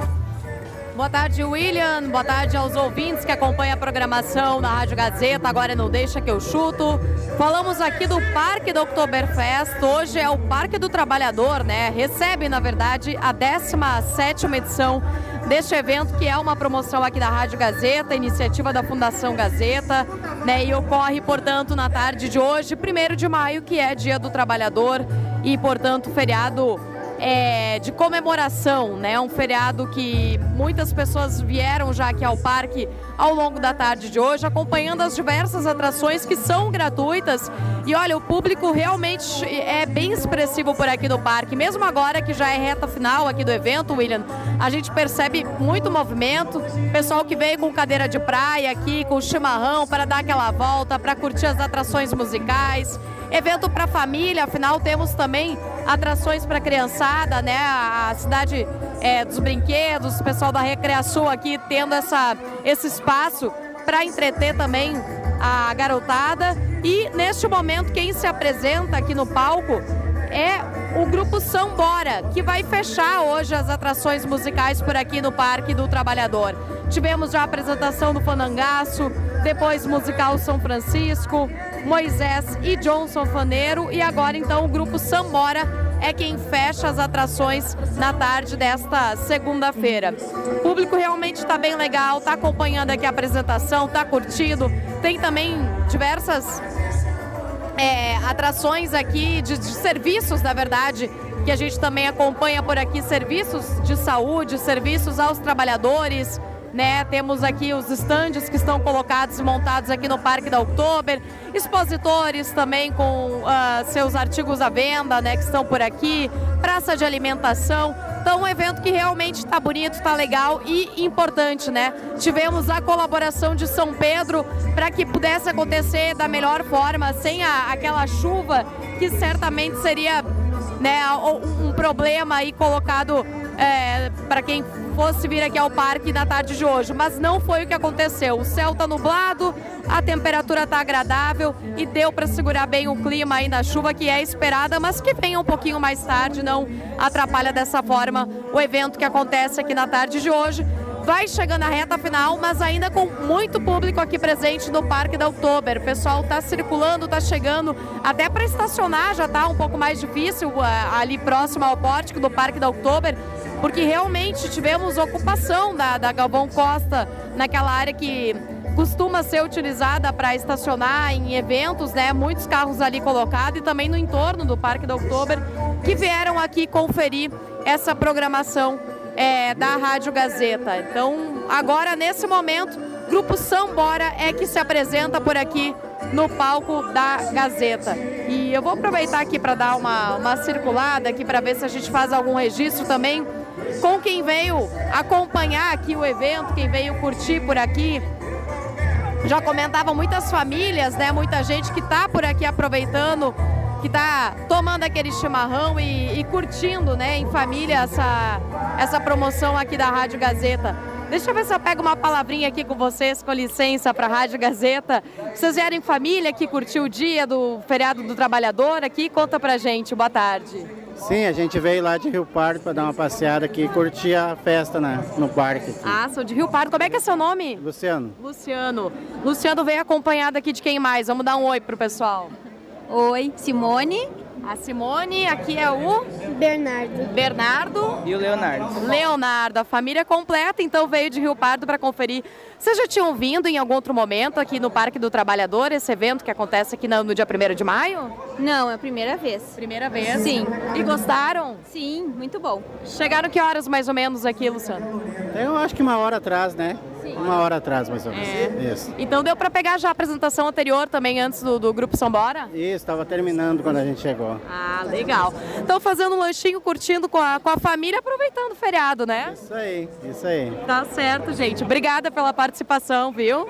Boa tarde, William. Boa tarde aos ouvintes que acompanham a programação da Rádio Gazeta. Agora não deixa que eu chuto. Falamos aqui do Parque do Oktoberfest. Hoje é o Parque do Trabalhador, né? Recebe, na verdade, a 17 edição deste evento, que é uma promoção aqui da Rádio Gazeta, iniciativa da Fundação Gazeta, né? E ocorre, portanto, na tarde de hoje, 1 de maio, que é Dia do Trabalhador e, portanto, feriado é, de comemoração, né? Um feriado que muitas pessoas vieram já aqui ao parque ao longo da tarde de hoje, acompanhando as diversas atrações que são gratuitas. E olha, o público realmente é bem expressivo por aqui no parque. Mesmo agora que já é reta final aqui do evento, William, a gente percebe muito movimento. Pessoal que veio com cadeira de praia aqui, com chimarrão para dar aquela volta, para curtir as atrações musicais. Evento para família, afinal temos também atrações para criançada, né? A cidade é, dos brinquedos, o pessoal da Recreação aqui tendo essa, esse espaço para entreter também a garotada. E neste momento quem se apresenta aqui no palco é o grupo Sambora, que vai fechar hoje as atrações musicais por aqui no Parque do Trabalhador. Tivemos já a apresentação do Fanangaço, depois musical São Francisco, Moisés e Johnson Faneiro e agora então o grupo Sambora é quem fecha as atrações na tarde desta segunda-feira. O público realmente está bem legal, está acompanhando aqui a apresentação, está curtindo. Tem também diversas é, atrações aqui de, de serviços, na verdade, que a gente também acompanha por aqui, serviços de saúde, serviços aos trabalhadores, né? Temos aqui os estandes que estão colocados e montados aqui no Parque da Oktober, expositores também com uh, seus artigos à venda, né? Que estão por aqui, praça de alimentação. Então, um evento que realmente está bonito, está legal e importante, né? Tivemos a colaboração de São Pedro para que pudesse acontecer da melhor forma, sem a, aquela chuva que certamente seria né, um problema aí colocado é, para quem fosse vir aqui ao parque na tarde de hoje, mas não foi o que aconteceu. O céu está nublado, a temperatura está agradável e deu para segurar bem o clima aí da chuva que é esperada, mas que venha um pouquinho mais tarde, não atrapalha dessa forma o evento que acontece aqui na tarde de hoje. Vai chegando a reta final, mas ainda com muito público aqui presente no Parque da Oktober. O pessoal está circulando, está chegando, até para estacionar já está um pouco mais difícil ali próximo ao pórtico do Parque da Oktober porque realmente tivemos ocupação da, da Galvão Costa naquela área que costuma ser utilizada para estacionar em eventos, né? Muitos carros ali colocados e também no entorno do Parque da Oktober que vieram aqui conferir essa programação é, da Rádio Gazeta. Então, agora nesse momento, Grupo Sambora é que se apresenta por aqui no palco da Gazeta. E eu vou aproveitar aqui para dar uma, uma circulada aqui para ver se a gente faz algum registro também com quem veio acompanhar aqui o evento, quem veio curtir por aqui. Já comentavam muitas famílias, né? Muita gente que está por aqui aproveitando, que está tomando aquele chimarrão e, e, curtindo, né, em família essa, essa promoção aqui da Rádio Gazeta. Deixa eu ver se eu pego uma palavrinha aqui com vocês, com licença, para a Rádio Gazeta. Vocês vieram em família que curtiu o dia do feriado do trabalhador aqui? Conta pra gente. Boa tarde. Sim, a gente veio lá de Rio Pardo para dar uma passeada aqui e curtir a festa né, no parque. Aqui. Ah, sou de Rio Pardo. Como é que é seu nome? Luciano. Luciano. Luciano veio acompanhado aqui de quem mais? Vamos dar um oi pro pessoal. Oi, Simone. A Simone, aqui é o Bernardo. Bernardo e o Leonardo. Leonardo, a família completa então veio de Rio Pardo para conferir. Vocês já tinham vindo em algum outro momento aqui no Parque do Trabalhador, esse evento que acontece aqui no, dia 1 de maio? Não, é a primeira vez. Primeira vez? Sim. E gostaram? Sim, muito bom. Chegaram que horas mais ou menos aqui, Luciano? Eu acho que uma hora atrás, né? Uma hora atrás, mais ou menos. É. Isso. Então deu para pegar já a apresentação anterior também, antes do, do Grupo Sambora? Isso, estava terminando quando a gente chegou. Ah, legal. Então fazendo um lanchinho, curtindo com a, com a família, aproveitando o feriado, né? Isso aí, isso aí. Tá certo, gente. Obrigada pela participação, viu?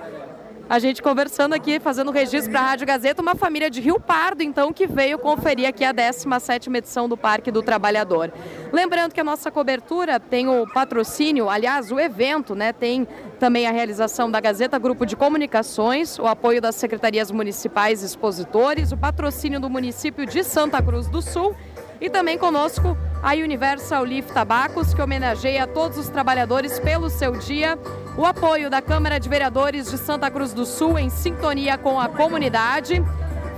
A gente conversando aqui, fazendo registro para a Rádio Gazeta, uma família de Rio Pardo, então, que veio conferir aqui a 17ª edição do Parque do Trabalhador. Lembrando que a nossa cobertura tem o patrocínio, aliás, o evento, né, tem também a realização da Gazeta Grupo de Comunicações, o apoio das secretarias municipais expositores, o patrocínio do município de Santa Cruz do Sul e também conosco a Universal Leaf Tabacos, que homenageia todos os trabalhadores pelo seu dia, o apoio da Câmara de Vereadores de Santa Cruz do Sul em sintonia com a comunidade,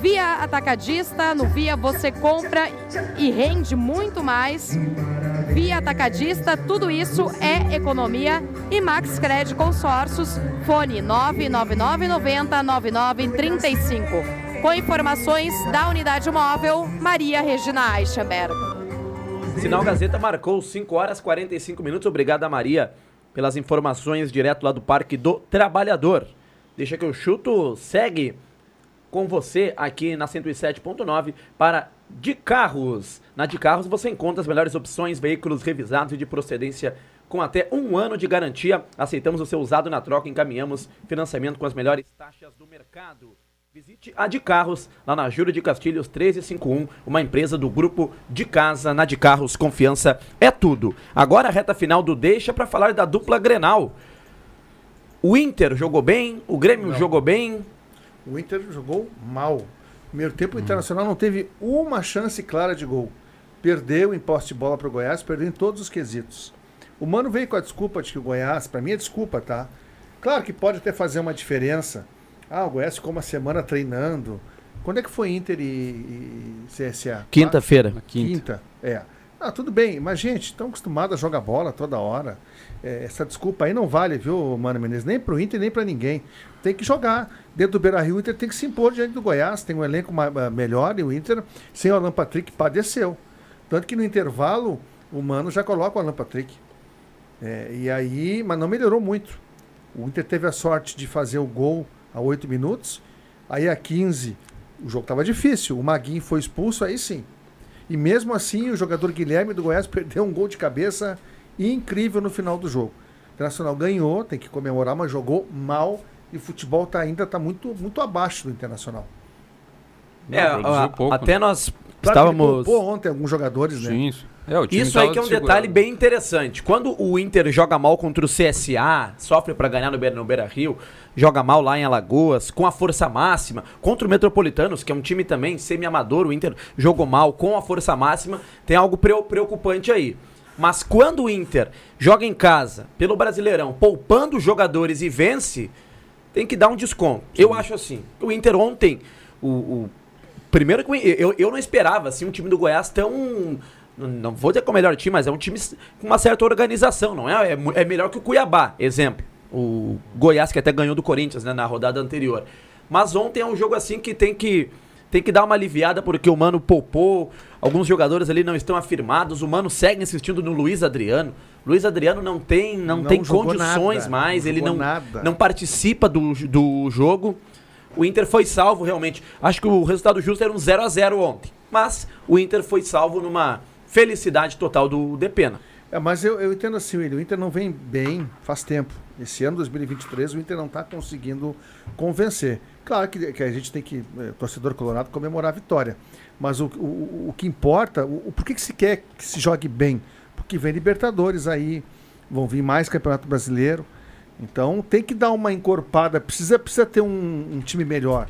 Via Atacadista, no Via você compra e rende muito mais. Via Atacadista, tudo isso é economia e Max Cred Consórcios, fone 99990 9935. Com informações da unidade móvel, Maria Regina Eichenberg. Sinal Gazeta marcou 5 horas 45 minutos. Obrigado Maria pelas informações direto lá do Parque do Trabalhador. Deixa que eu chuto, segue com você aqui na 107.9 para de carros. Na de carros você encontra as melhores opções, veículos revisados e de procedência com até um ano de garantia. Aceitamos o seu usado na troca, encaminhamos financiamento com as melhores taxas do mercado. Visite a de Carros, lá na Júlio de Castilhos 1351, uma empresa do grupo de casa. Na de Carros, confiança é tudo. Agora a reta final do Deixa para falar da dupla Grenal. O Inter jogou bem, o Grêmio Não. jogou bem. O Inter jogou mal. Primeiro tempo, o Internacional não teve uma chance clara de gol. Perdeu em posse de bola para o Goiás, perdeu em todos os quesitos. O Mano veio com a desculpa de que o Goiás, para mim é desculpa, tá? Claro que pode até fazer uma diferença. Ah, o Goiás ficou uma semana treinando. Quando é que foi Inter e, e CSA? Quinta-feira. Ah, Quinta. É. Ah, tudo bem, mas gente, estão acostumados a jogar bola toda hora. É, essa desculpa aí não vale, viu, Mano Menezes? Nem pro Inter, nem para ninguém. Tem que jogar. Dentro do Beira Rio, o Inter tem que se impor diante do Goiás. Tem um elenco ma- melhor e o Inter, sem o Alan Patrick, padeceu. Tanto que no intervalo, o Mano já coloca o Alan Patrick. É, e aí, mas não melhorou muito. O Inter teve a sorte de fazer o gol a 8 minutos. Aí a 15, o jogo estava difícil. O Maguinho foi expulso, aí sim. E mesmo assim, o jogador Guilherme do Goiás perdeu um gol de cabeça incrível no final do jogo. O Internacional ganhou, tem que comemorar, mas jogou mal e o futebol tá, ainda está muito, muito abaixo do Internacional. É, a- até nós Claro que estávamos. Ele poupou ontem alguns jogadores, né? Sim, isso. É, Isso aí tava que é um desfigurado. detalhe bem interessante. Quando o Inter joga mal contra o CSA, sofre para ganhar no Beira, no Beira Rio, joga mal lá em Alagoas, com a força máxima, contra o Metropolitanos, que é um time também semi-amador, o Inter jogou mal com a força máxima, tem algo pre- preocupante aí. Mas quando o Inter joga em casa, pelo Brasileirão, poupando jogadores e vence, tem que dar um desconto. Eu acho assim. O Inter ontem, o, o- primeiro que eu, eu não esperava assim um time do Goiás tão não- vou dizer que é o melhor time, mas é um time com uma certa organização, não é? É, é melhor que o Cuiabá, exemplo. O Goiás que até ganhou do Corinthians, né, na rodada anterior. Mas ontem é um jogo assim que tem que tem que dar uma aliviada porque o Mano poupou, alguns jogadores ali não estão afirmados, o Mano segue insistindo no Luiz Adriano. Luiz Adriano não tem não, Não tem condições nada, mais, não ele não nada. não participa do, do jogo. O Inter foi salvo realmente. Acho que o resultado justo era um 0 a 0 ontem. Mas o Inter foi salvo numa felicidade total do Depena. É, mas eu, eu entendo assim, o Inter não vem bem faz tempo. Esse ano, 2023, o Inter não está conseguindo convencer. Claro que, que a gente tem que, eh, torcedor colorado, comemorar a vitória. Mas o, o, o que importa, o, o- por que, que se quer que se jogue bem? Porque vem Libertadores aí, vão vir mais Campeonato Brasileiro. Então tem que dar uma encorpada, precisa, precisa ter um, um time melhor.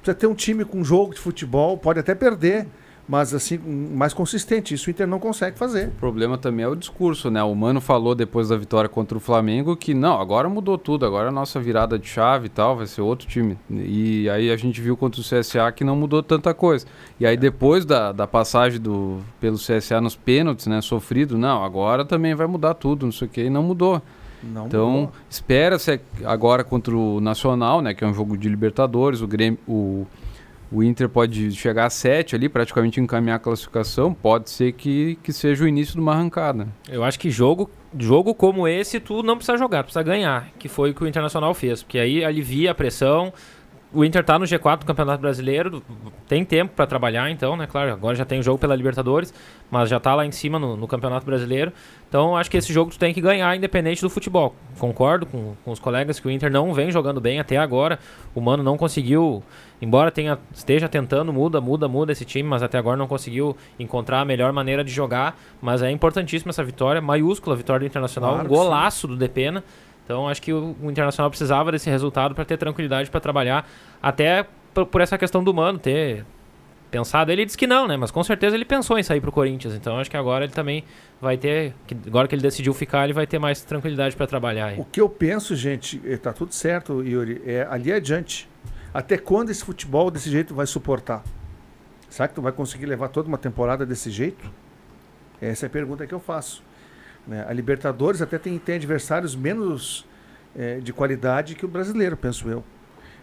Precisa ter um time com jogo de futebol, pode até perder, mas assim, mais consistente. Isso o Inter não consegue fazer. O problema também é o discurso, né? O Mano falou depois da vitória contra o Flamengo que não, agora mudou tudo, agora a nossa virada de chave e tal, vai ser outro time. E aí a gente viu contra o CSA que não mudou tanta coisa. E aí depois da, da passagem do, pelo CSA nos pênaltis, né, sofrido, não, agora também vai mudar tudo, não sei o que, e não mudou. Não então, espera-se agora contra o Nacional, né, que é um jogo de Libertadores, o Grêmio, o, o Inter pode chegar a 7 ali, praticamente encaminhar a classificação, pode ser que, que seja o início de uma arrancada. Eu acho que jogo, jogo como esse, tu não precisa jogar, precisa ganhar, que foi o que o Internacional fez, porque aí alivia a pressão. O Inter tá no G4 do Campeonato Brasileiro, tem tempo para trabalhar, então, né? Claro, agora já tem jogo pela Libertadores, mas já tá lá em cima no, no Campeonato Brasileiro. Então, acho que esse jogo tu tem que ganhar, independente do futebol. Concordo com, com os colegas que o Inter não vem jogando bem até agora. O Mano não conseguiu, embora tenha, esteja tentando, muda, muda, muda esse time, mas até agora não conseguiu encontrar a melhor maneira de jogar. Mas é importantíssima essa vitória, maiúscula a vitória do Internacional, Claro um que sim. golaço do Depena. Então acho que o, Internacional precisava desse resultado para ter tranquilidade para trabalhar, até por, essa questão do Mano ter pensado. Ele disse que não, né? Mas com certeza ele pensou em sair pro Corinthians. Então acho que agora ele também vai ter. agora que ele decidiu ficar, ele vai ter mais tranquilidade para trabalhar aí. O que eu penso, gente, eh, tá tudo certo, Yuri, é ali adiante. Até quando esse futebol desse jeito vai suportar? Será que tu vai conseguir levar toda uma temporada desse jeito? Essa é a pergunta que eu faço. Né? A Libertadores até tem, tem adversários menos eh, de qualidade que o brasileiro, penso eu.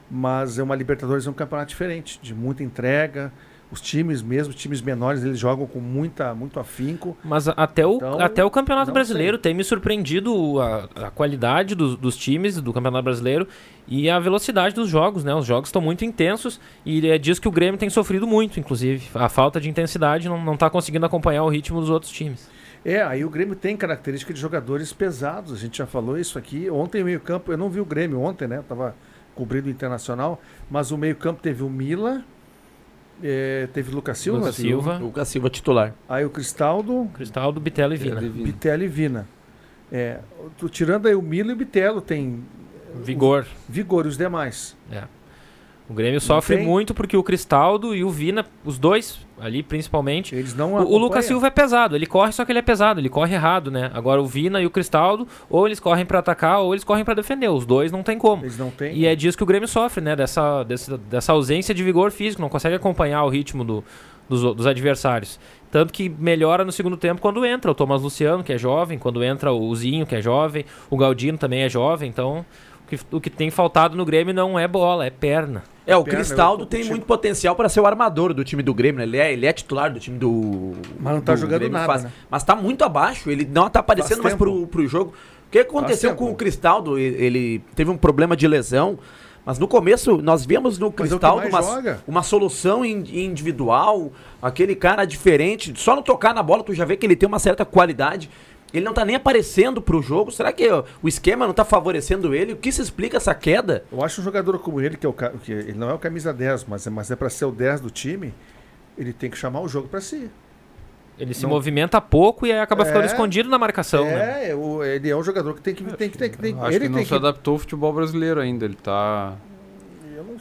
Mas é uma Libertadores é um campeonato diferente, de muita entrega. Os times mesmo, times menores, eles jogam com muita, muito afinco. Mas até o, Então, até o Campeonato Brasileiro tem me surpreendido a, a qualidade dos, dos times do Campeonato Brasileiro e a velocidade dos jogos, né? Os jogos estão muito intensos e é disso que o Grêmio tem sofrido muito, inclusive. A falta de intensidade não, não tá conseguindo acompanhar o ritmo dos outros times. É, aí o Grêmio tem característica de jogadores pesados. A gente já falou isso aqui. Ontem o meio-campo, eu não vi o Grêmio ontem, né? Eu tava cobrindo o Internacional, mas o meio-campo teve o Mila, eh, teve o Lucas Silva, Lucas Silva. Lucas Silva titular. aí o Cristaldo, Cristaldo, Bitelo e Vina. Bitelo e Vina. É, tirando aí o Mila e o Bitelo, tem Vigor. vigor e os demais. É. O Grêmio sofre tem- muito porque o Cristaldo e o Vina, os dois ali principalmente, Eles não O, o Lucas. Silva é pesado, ele corre, só que ele é pesado, ele corre errado, né? Agora o Vina e o Cristaldo, ou eles correm pra atacar, ou eles correm pra defender. Os dois não tem como. Eles não têm. E é disso que o Grêmio sofre, né? Dessa, dessa, dessa ausência de vigor físico, não consegue acompanhar o ritmo do- dos, dos adversários. Tanto que melhora no segundo tempo quando entra o Thomas Luciano, que é jovem, quando entra o Zinho, que é jovem, o Galdino também é jovem, então o que, o que tem faltado no Grêmio não é bola, é perna. É, o Perna, eu Cristaldo tem muito potencial para ser o armador do time do Grêmio. né? Ele é, ele é titular do time do. Mas não tá do jogando Grêmio nada, faz- né? Mas tá muito abaixo. Ele não tá aparecendo mais tempo. pro, pro jogo. O que aconteceu com o Cristaldo? Ele, teve um problema de lesão. Mas no começo, nós vimos no é o Cristaldo mais uma, uma solução in- individual, aquele cara diferente. Só no tocar na bola, tu já vê que ele tem uma certa qualidade. Ele não tá nem aparecendo pro jogo. Será que o esquema não tá favorecendo ele? O que se explica essa queda? Eu acho um jogador como ele, que, é o, que ele não é o camisa 10, mas é, mas é para ser o 10 do time, ele tem que chamar o jogo para si. Ele se Não- movimenta pouco e aí acaba ficando É. escondido na marcação, né? é, o- ele é um jogador que tem que tem que tem que tem, Acho ele que não tem se que adaptou ao futebol brasileiro ainda. Ele tá.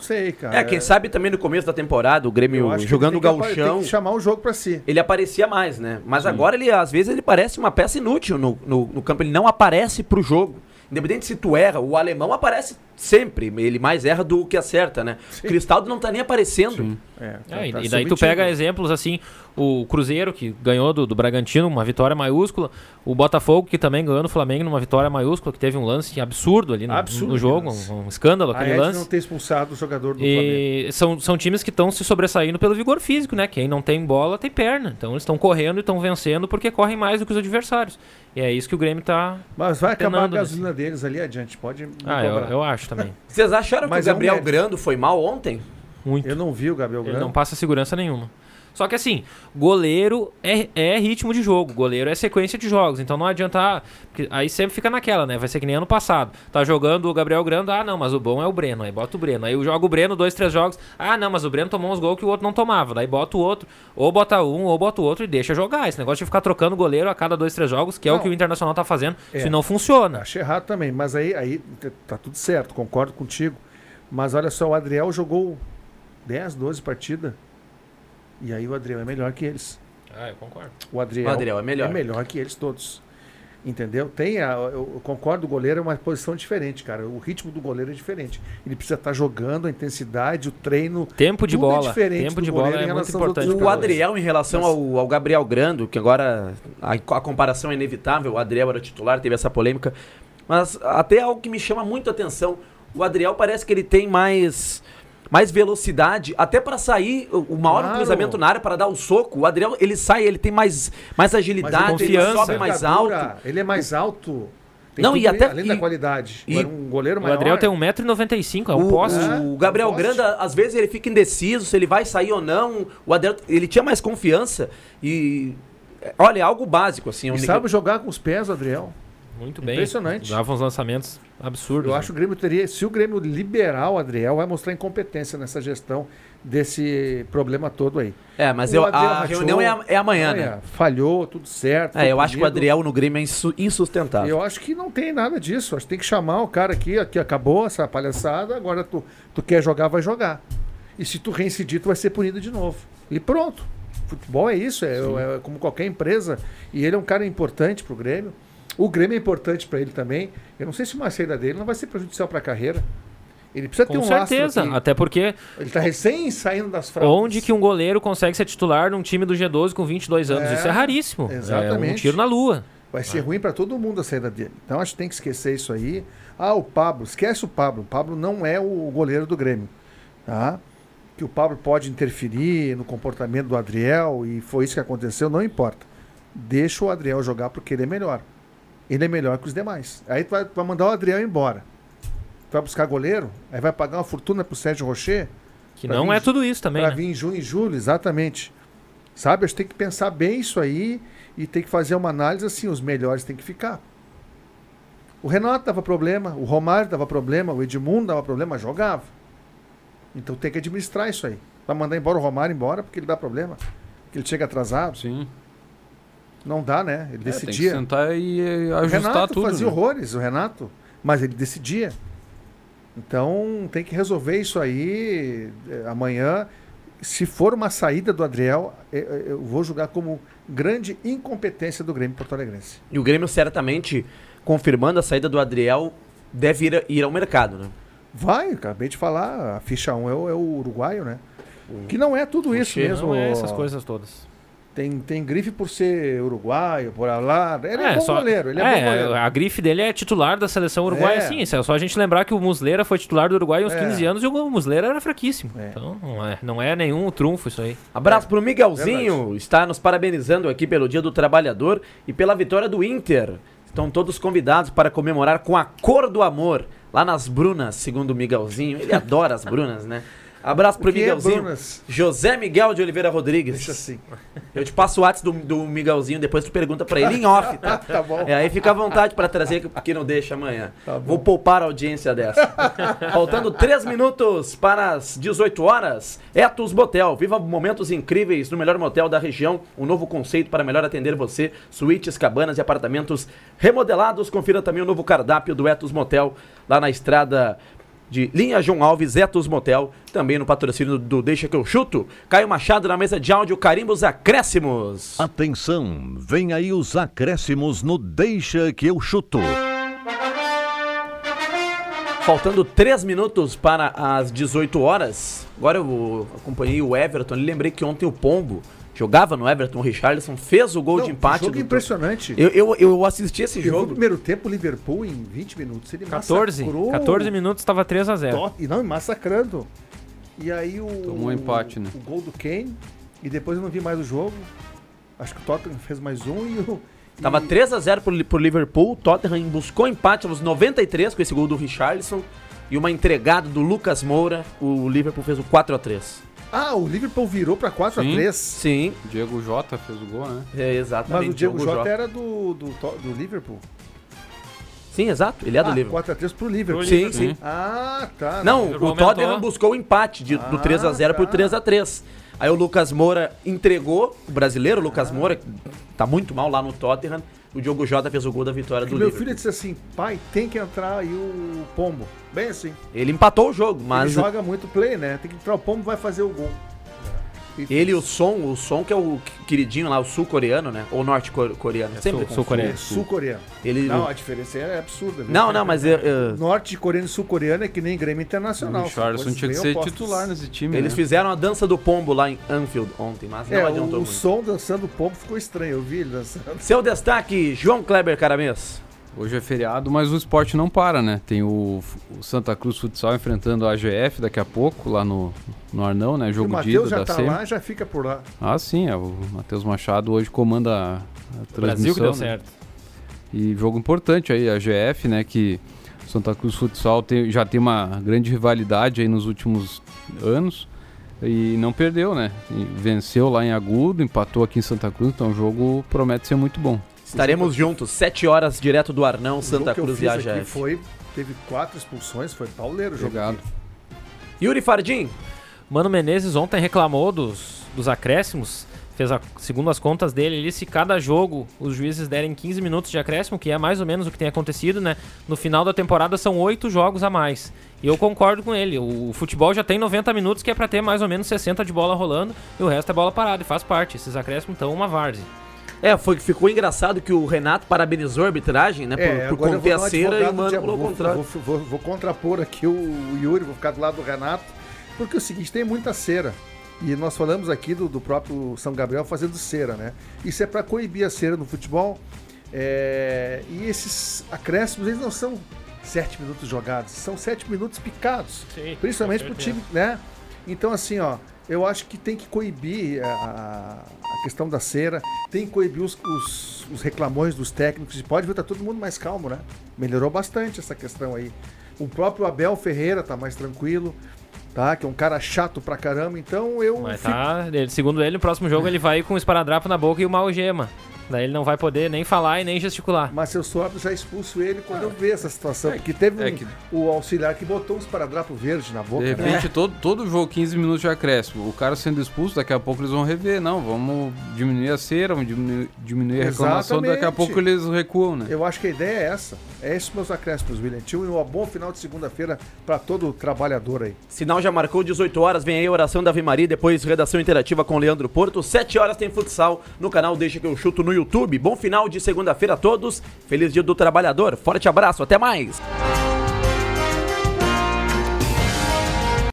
Sei, cara. É, quem sabe também no começo da temporada, o Grêmio jogando o gauchão, chamar o jogo para si. ele aparecia mais, né? Mas agora ele, às vezes, ele parece uma peça inútil no, no, no campo. Ele não aparece pro jogo. Independente se tu erra, o alemão aparece sempre. Ele mais erra do que acerta, né? O Cristaldo não tá nem aparecendo. É, É, tá- e- tá e daí tu pega exemplos assim, o Cruzeiro, que ganhou do, do Bragantino, uma vitória maiúscula, o Botafogo, que também ganhou no Flamengo numa vitória maiúscula, que teve um lance absurdo ali no, Absurdo, no jogo, um, um escândalo aquele lance. não ter expulsado o jogador do Flamengo. E são, são times que estão se sobressaindo pelo vigor físico, né? Quem não tem bola tem perna. Então eles estão correndo e estão vencendo porque correm mais do que os adversários. E é isso que o Grêmio tá. Mas vai acabar a gasolina deles ali adiante, pode Ah, eu, cobrar. eu acho também. Vocês acharam Mas que é o um Gabriel mérito. Grando foi mal ontem? Muito. Eu não vi o Gabriel Ele Grando. não passa segurança nenhuma. Só que assim, goleiro é, é ritmo de jogo, goleiro é sequência de jogos. Então não adianta. ah, aí sempre fica naquela, né? Vai ser que nem ano passado. Tá jogando o Gabriel Grando, ah, não, mas o bom é o Breno. Aí bota o Breno. Aí eu jogo o Breno, dois, três jogos. Ah, não, mas o Breno tomou uns gols que o outro não tomava. Daí bota o outro, ou bota um, ou bota o outro e deixa jogar. Esse negócio de ficar trocando goleiro a cada dois, três jogos, que é o que o Internacional tá fazendo, É. isso não funciona. Acho errado também, mas aí, aí tá tudo certo, concordo contigo. Mas olha só, o Adriel jogou 10, 12 partidas. E aí o Adriel é melhor que eles. Ah, eu concordo. O Adriel, O Adriel é melhor. É melhor que eles todos. Entendeu? Tem a, eu, concordo, o goleiro é uma posição diferente, cara. O ritmo do goleiro é diferente. Ele precisa estar jogando, a intensidade, o treino. Tempo de Tudo é bola. diferente Tempo de bola é muito importante. O. Adriel, em relação ao, ao Gabriel Grando, que agora a, a comparação é inevitável, o Adriel era titular, teve essa polêmica. Mas até algo que me chama muito a atenção: o Adriel parece que ele tem mais. Mais velocidade, até para sair o o maior Claro. cruzamento na área para dar o soco. O Adriel, ele sai, ele tem mais, mais agilidade, ele ele sobe mais alto. Ele é mais alto. Tem Não, e até- além da e- qualidade. e- um goleiro O maior. Adriel tem 1,95m, é um o, poste. o É, Gabriel um. Granda, às vezes ele fica indeciso se ele vai sair ou não. O Adriel, ele tinha mais confiança e olha, é algo básico assim. E um- sabe jogar com os pés, o Adriel. Muito bem. Impressionante. Dava uns lançamentos absurdos. Eu né? acho que o Grêmio teria, se o Grêmio liberar o Adriel, vai mostrar incompetência nessa gestão desse problema todo aí. É, mas O eu, Adriel a reunião é, é amanhã, né? Falhou, tudo certo. É, eu acho que o punido. Adriel no Grêmio é insu- insustentável. Eu acho que não tem nada disso. Acho que tem que chamar o cara aqui, aqui acabou essa palhaçada, agora tu, tu quer jogar, vai jogar. E se tu reincidir, tu vai ser punido de novo. E pronto. Futebol é isso, é, é como qualquer empresa. E ele é um cara importante pro Grêmio. O Grêmio é importante para ele também. Eu não sei se uma saída dele não vai ser prejudicial para a carreira. Ele precisa ter Com um certeza, aqui. até porque Ele tá recém saindo das fraldas. onde que um goleiro consegue ser titular num time do G12 com 22 anos? É, Isso é raríssimo. É um exatamente. tiro na lua. Vai ser ruim para todo mundo a saída dele. Então acho que tem que esquecer isso aí. Ah, o Pablo, esquece o Pablo. O Pablo não é o goleiro do Grêmio, tá? Que o Pablo pode interferir no comportamento do Adriel e foi isso que aconteceu, não importa. Deixa o Adriel jogar porque ele é melhor. Ele é melhor que os demais. Aí tu vai, tu vai mandar o Adriel embora. Tu vai buscar goleiro, aí vai pagar uma fortuna pro Sérgio Rocher. Que não vir- é tudo isso também, Pra né? vir em junho e julho, exatamente. Sabe? A gente tem que pensar bem isso aí e tem que fazer uma análise assim, os melhores têm que ficar. O Renato dava problema, o Romário dava problema, o Edmundo dava problema, jogava. Então tem que administrar isso aí. Vai mandar embora o Romário embora porque ele dá problema. Porque ele chega atrasado. Sim. Não dá, né? Ele É, tem que decidia. sentar e eh, o ajustar Renato tudo. fazia né? horrores, o Renato. Mas ele decidia. Então tem que resolver isso aí eh, amanhã. Se for uma saída do Adriel, eh, eu vou julgar como grande incompetência do Grêmio Porto Alegrense. E o Grêmio certamente, confirmando a saída do Adriel, deve ir, ir ao mercado, né? Vai, acabei de falar, a ficha 1 é o, é o uruguaio, né? Que não é tudo isso Rocher mesmo. não é essas coisas todas. Tem, tem grife por ser uruguaio, por lá. Ele é, É, bom só- goleiro, ele é, é, bom goleiro. a grife dele é titular da seleção uruguaia, É. sim. Isso é só a gente lembrar que o Muslera foi titular do Uruguai há uns É. 15 anos e o Muslera era fraquíssimo. Então não é, não é nenhum trunfo isso aí. Abraço pro Miguelzinho, está nos parabenizando aqui pelo Dia do Trabalhador e pela vitória do Inter. Estão todos convidados para comemorar com a cor do amor, lá nas Brunas, segundo o Miguelzinho. Ele adora as Brunas, né? Abraço pro é Miguelzinho. Brunas? José Miguel de Oliveira Rodrigues. Deixa assim. Eu te passo o WhatsApp do, do Miguelzinho, depois tu pergunta pra ele em off, tá? Tá bom. É, aí fica à vontade pra trazer, porque não deixa amanhã. Tá bom. Vou poupar a audiência dessa. Faltando 3 minutos para as 18 horas, Etos Motel. Viva momentos incríveis no melhor motel da região. Um novo conceito para melhor atender você. Suítes, cabanas e apartamentos remodelados. Confira também o novo cardápio do Etos Motel, lá na estrada de Linha João Alves, Etos Motel, também no patrocínio do Deixa Que Eu Chuto. Caio Machado na mesa de áudio, carimbos acréscimos. Atenção, vem aí os acréscimos no Deixa que eu chuto. Faltando 3 minutos para as 18 horas. Agora eu acompanhei o Everton e lembrei que ontem o Pombo jogava no Everton, o Richarlison fez o gol Não, de empate. jogo do- impressionante. Eu, eu, eu assisti esse jogo. primeiro tempo, o Liverpool em 20 minutos. Ele 14, massacrou 14 minutos estava 3 a 0 Top, e não, e massacrando. E aí o. Tomou um empate, né? O gol do Kane. E depois eu não vi mais o jogo. Acho que o Tottenham fez mais um e o. Tava e- 3 a 0 pro, pro Liverpool. O Tottenham buscou empate aos 93 com esse gol do Richarlison. E uma entregada do Lucas Moura. O Liverpool fez o 4 a 3 Ah, o Liverpool virou pra 4 Sim. a 3 Sim, Diego Jota fez o gol, né? é, exatamente. Mas o Diego Jota era do, do, do Liverpool. Sim, exato. Ele é do ah, Liverpool. 4x3 pro Liverpool. Sim, sim. Ah, tá. Não, Liverpool o Tottenham aumentou. buscou o empate de- do Ah, 3 a 0 por tá. 3 a 3 Aí o Lucas Moura entregou, o brasileiro Lucas Moura, que tá muito mal lá no Tottenham. O Diogo Jota fez o gol da vitória do meu Liverpool. filho disse assim: pai, tem que entrar aí o Pombo. Bem assim. Ele empatou o jogo, mas Ele joga muito play, né? Tem que entrar o Pombo, vai fazer o gol. Ele e o Som, o Som que é o queridinho lá, o sul-coreano, né? Ou norte-coreano. Sempre sul- confundo. sul-coreano. É sul-coreano. Ele Não, a diferença é absurda. viu? Não, não, mas eu- eu- Norte coreano e sul-coreano é que nem Grêmio Internacional. o coisas tinha que ser opostas. titular nesse time, eles né? fizeram a dança do pombo lá em Anfield ontem, mas não É, adiantou o, o muito. som dançando o pombo ficou estranho, eu vi ele dançando. Seu destaque, João Kleber Caramês. Hoje é feriado, mas o esporte não para, né? Tem o, o Santa Cruz Futsal enfrentando a AGF daqui a pouco, lá no, no Arnão, né? E o Jogo de Matheus ida já da tá SEMI. lá, já fica por lá. Ah, sim, é, o Matheus Machado hoje comanda a, a O Brasil que transmissão. deu né? certo. E jogo importante aí, a GF, né? Que Santa Cruz Futsal tem- já tem uma grande rivalidade aí nos últimos anos. E não perdeu, né? E venceu lá em Agudo, empatou aqui em Santa Cruz, então o jogo promete ser muito bom. Estaremos juntos, 7 horas, direto do Arnão, O jogo Santa Cruz e AGF. foi, teve quatro expulsões, foi pauleiro o. Jogado. aqui. Yuri Fardim. Mano Menezes ontem reclamou dos, dos acréscimos, fez a, segundo as contas dele, ele, se cada jogo os juízes derem 15 minutos de acréscimo, que é mais ou menos o que tem acontecido, né? No final da temporada são oito jogos a mais. E eu concordo com ele. O futebol já tem 90 minutos, que é para ter mais ou menos 60 de bola rolando, e o resto é bola parada, e faz parte. Esses acréscimos estão uma várzea. É, foi que ficou engraçado que o Renato parabenizou a arbitragem, né? É, por, por agora eu conter a cera e o Mano contrário. vou, vou- vou contrapor aqui o Yuri, vou ficar do lado do Renato, porque é o seguinte, tem muita cera. E nós falamos aqui do, do próprio São Gabriel fazendo cera, né? Isso é para coibir a cera no futebol. é, e esses acréscimos, eles não são sete minutos jogados, são sete minutos picados. Sim, principalmente pro time, né? Então, assim, ó, eu acho que tem que coibir a, a questão da cera, tem que coibir os, os, os reclamões dos técnicos. E pode ver, tá todo mundo mais calmo, né? Melhorou bastante essa questão aí. O próprio Abel Ferreira tá mais tranquilo, tá? Que é um cara chato pra caramba. Então eu. Mas fico- tá, ele- segundo ele, no próximo jogo ele vai com o esparadrapo na boca e uma algema. Daí ele não vai poder nem falar e nem gesticular. Mas se eu sou árbitro, já expulso ele quando eu ver essa situação. Porque teve um- é que- o auxiliar que botou uns paradrapos verdes na boca. De né? repente, todo, todo jogo, 15 minutos de acréscimo. O cara sendo expulso, daqui a pouco eles vão rever. Não, vamos diminuir a cera, vamos diminuir, diminuir a reclamação, daqui a Exatamente. pouco eles recuam, né? Eu acho que a ideia é essa. É esses meus acréscimos, William Tio, e um bom final de segunda-feira para todo trabalhador aí. Sinal já marcou 18 horas, vem aí a oração da Ave Maria, depois redação interativa com o Leandro Porto. 7 horas tem futsal no canal Deixa que eu chuto no YouTube. Bom final de segunda-feira a todos. Feliz dia do trabalhador. Forte abraço, até mais.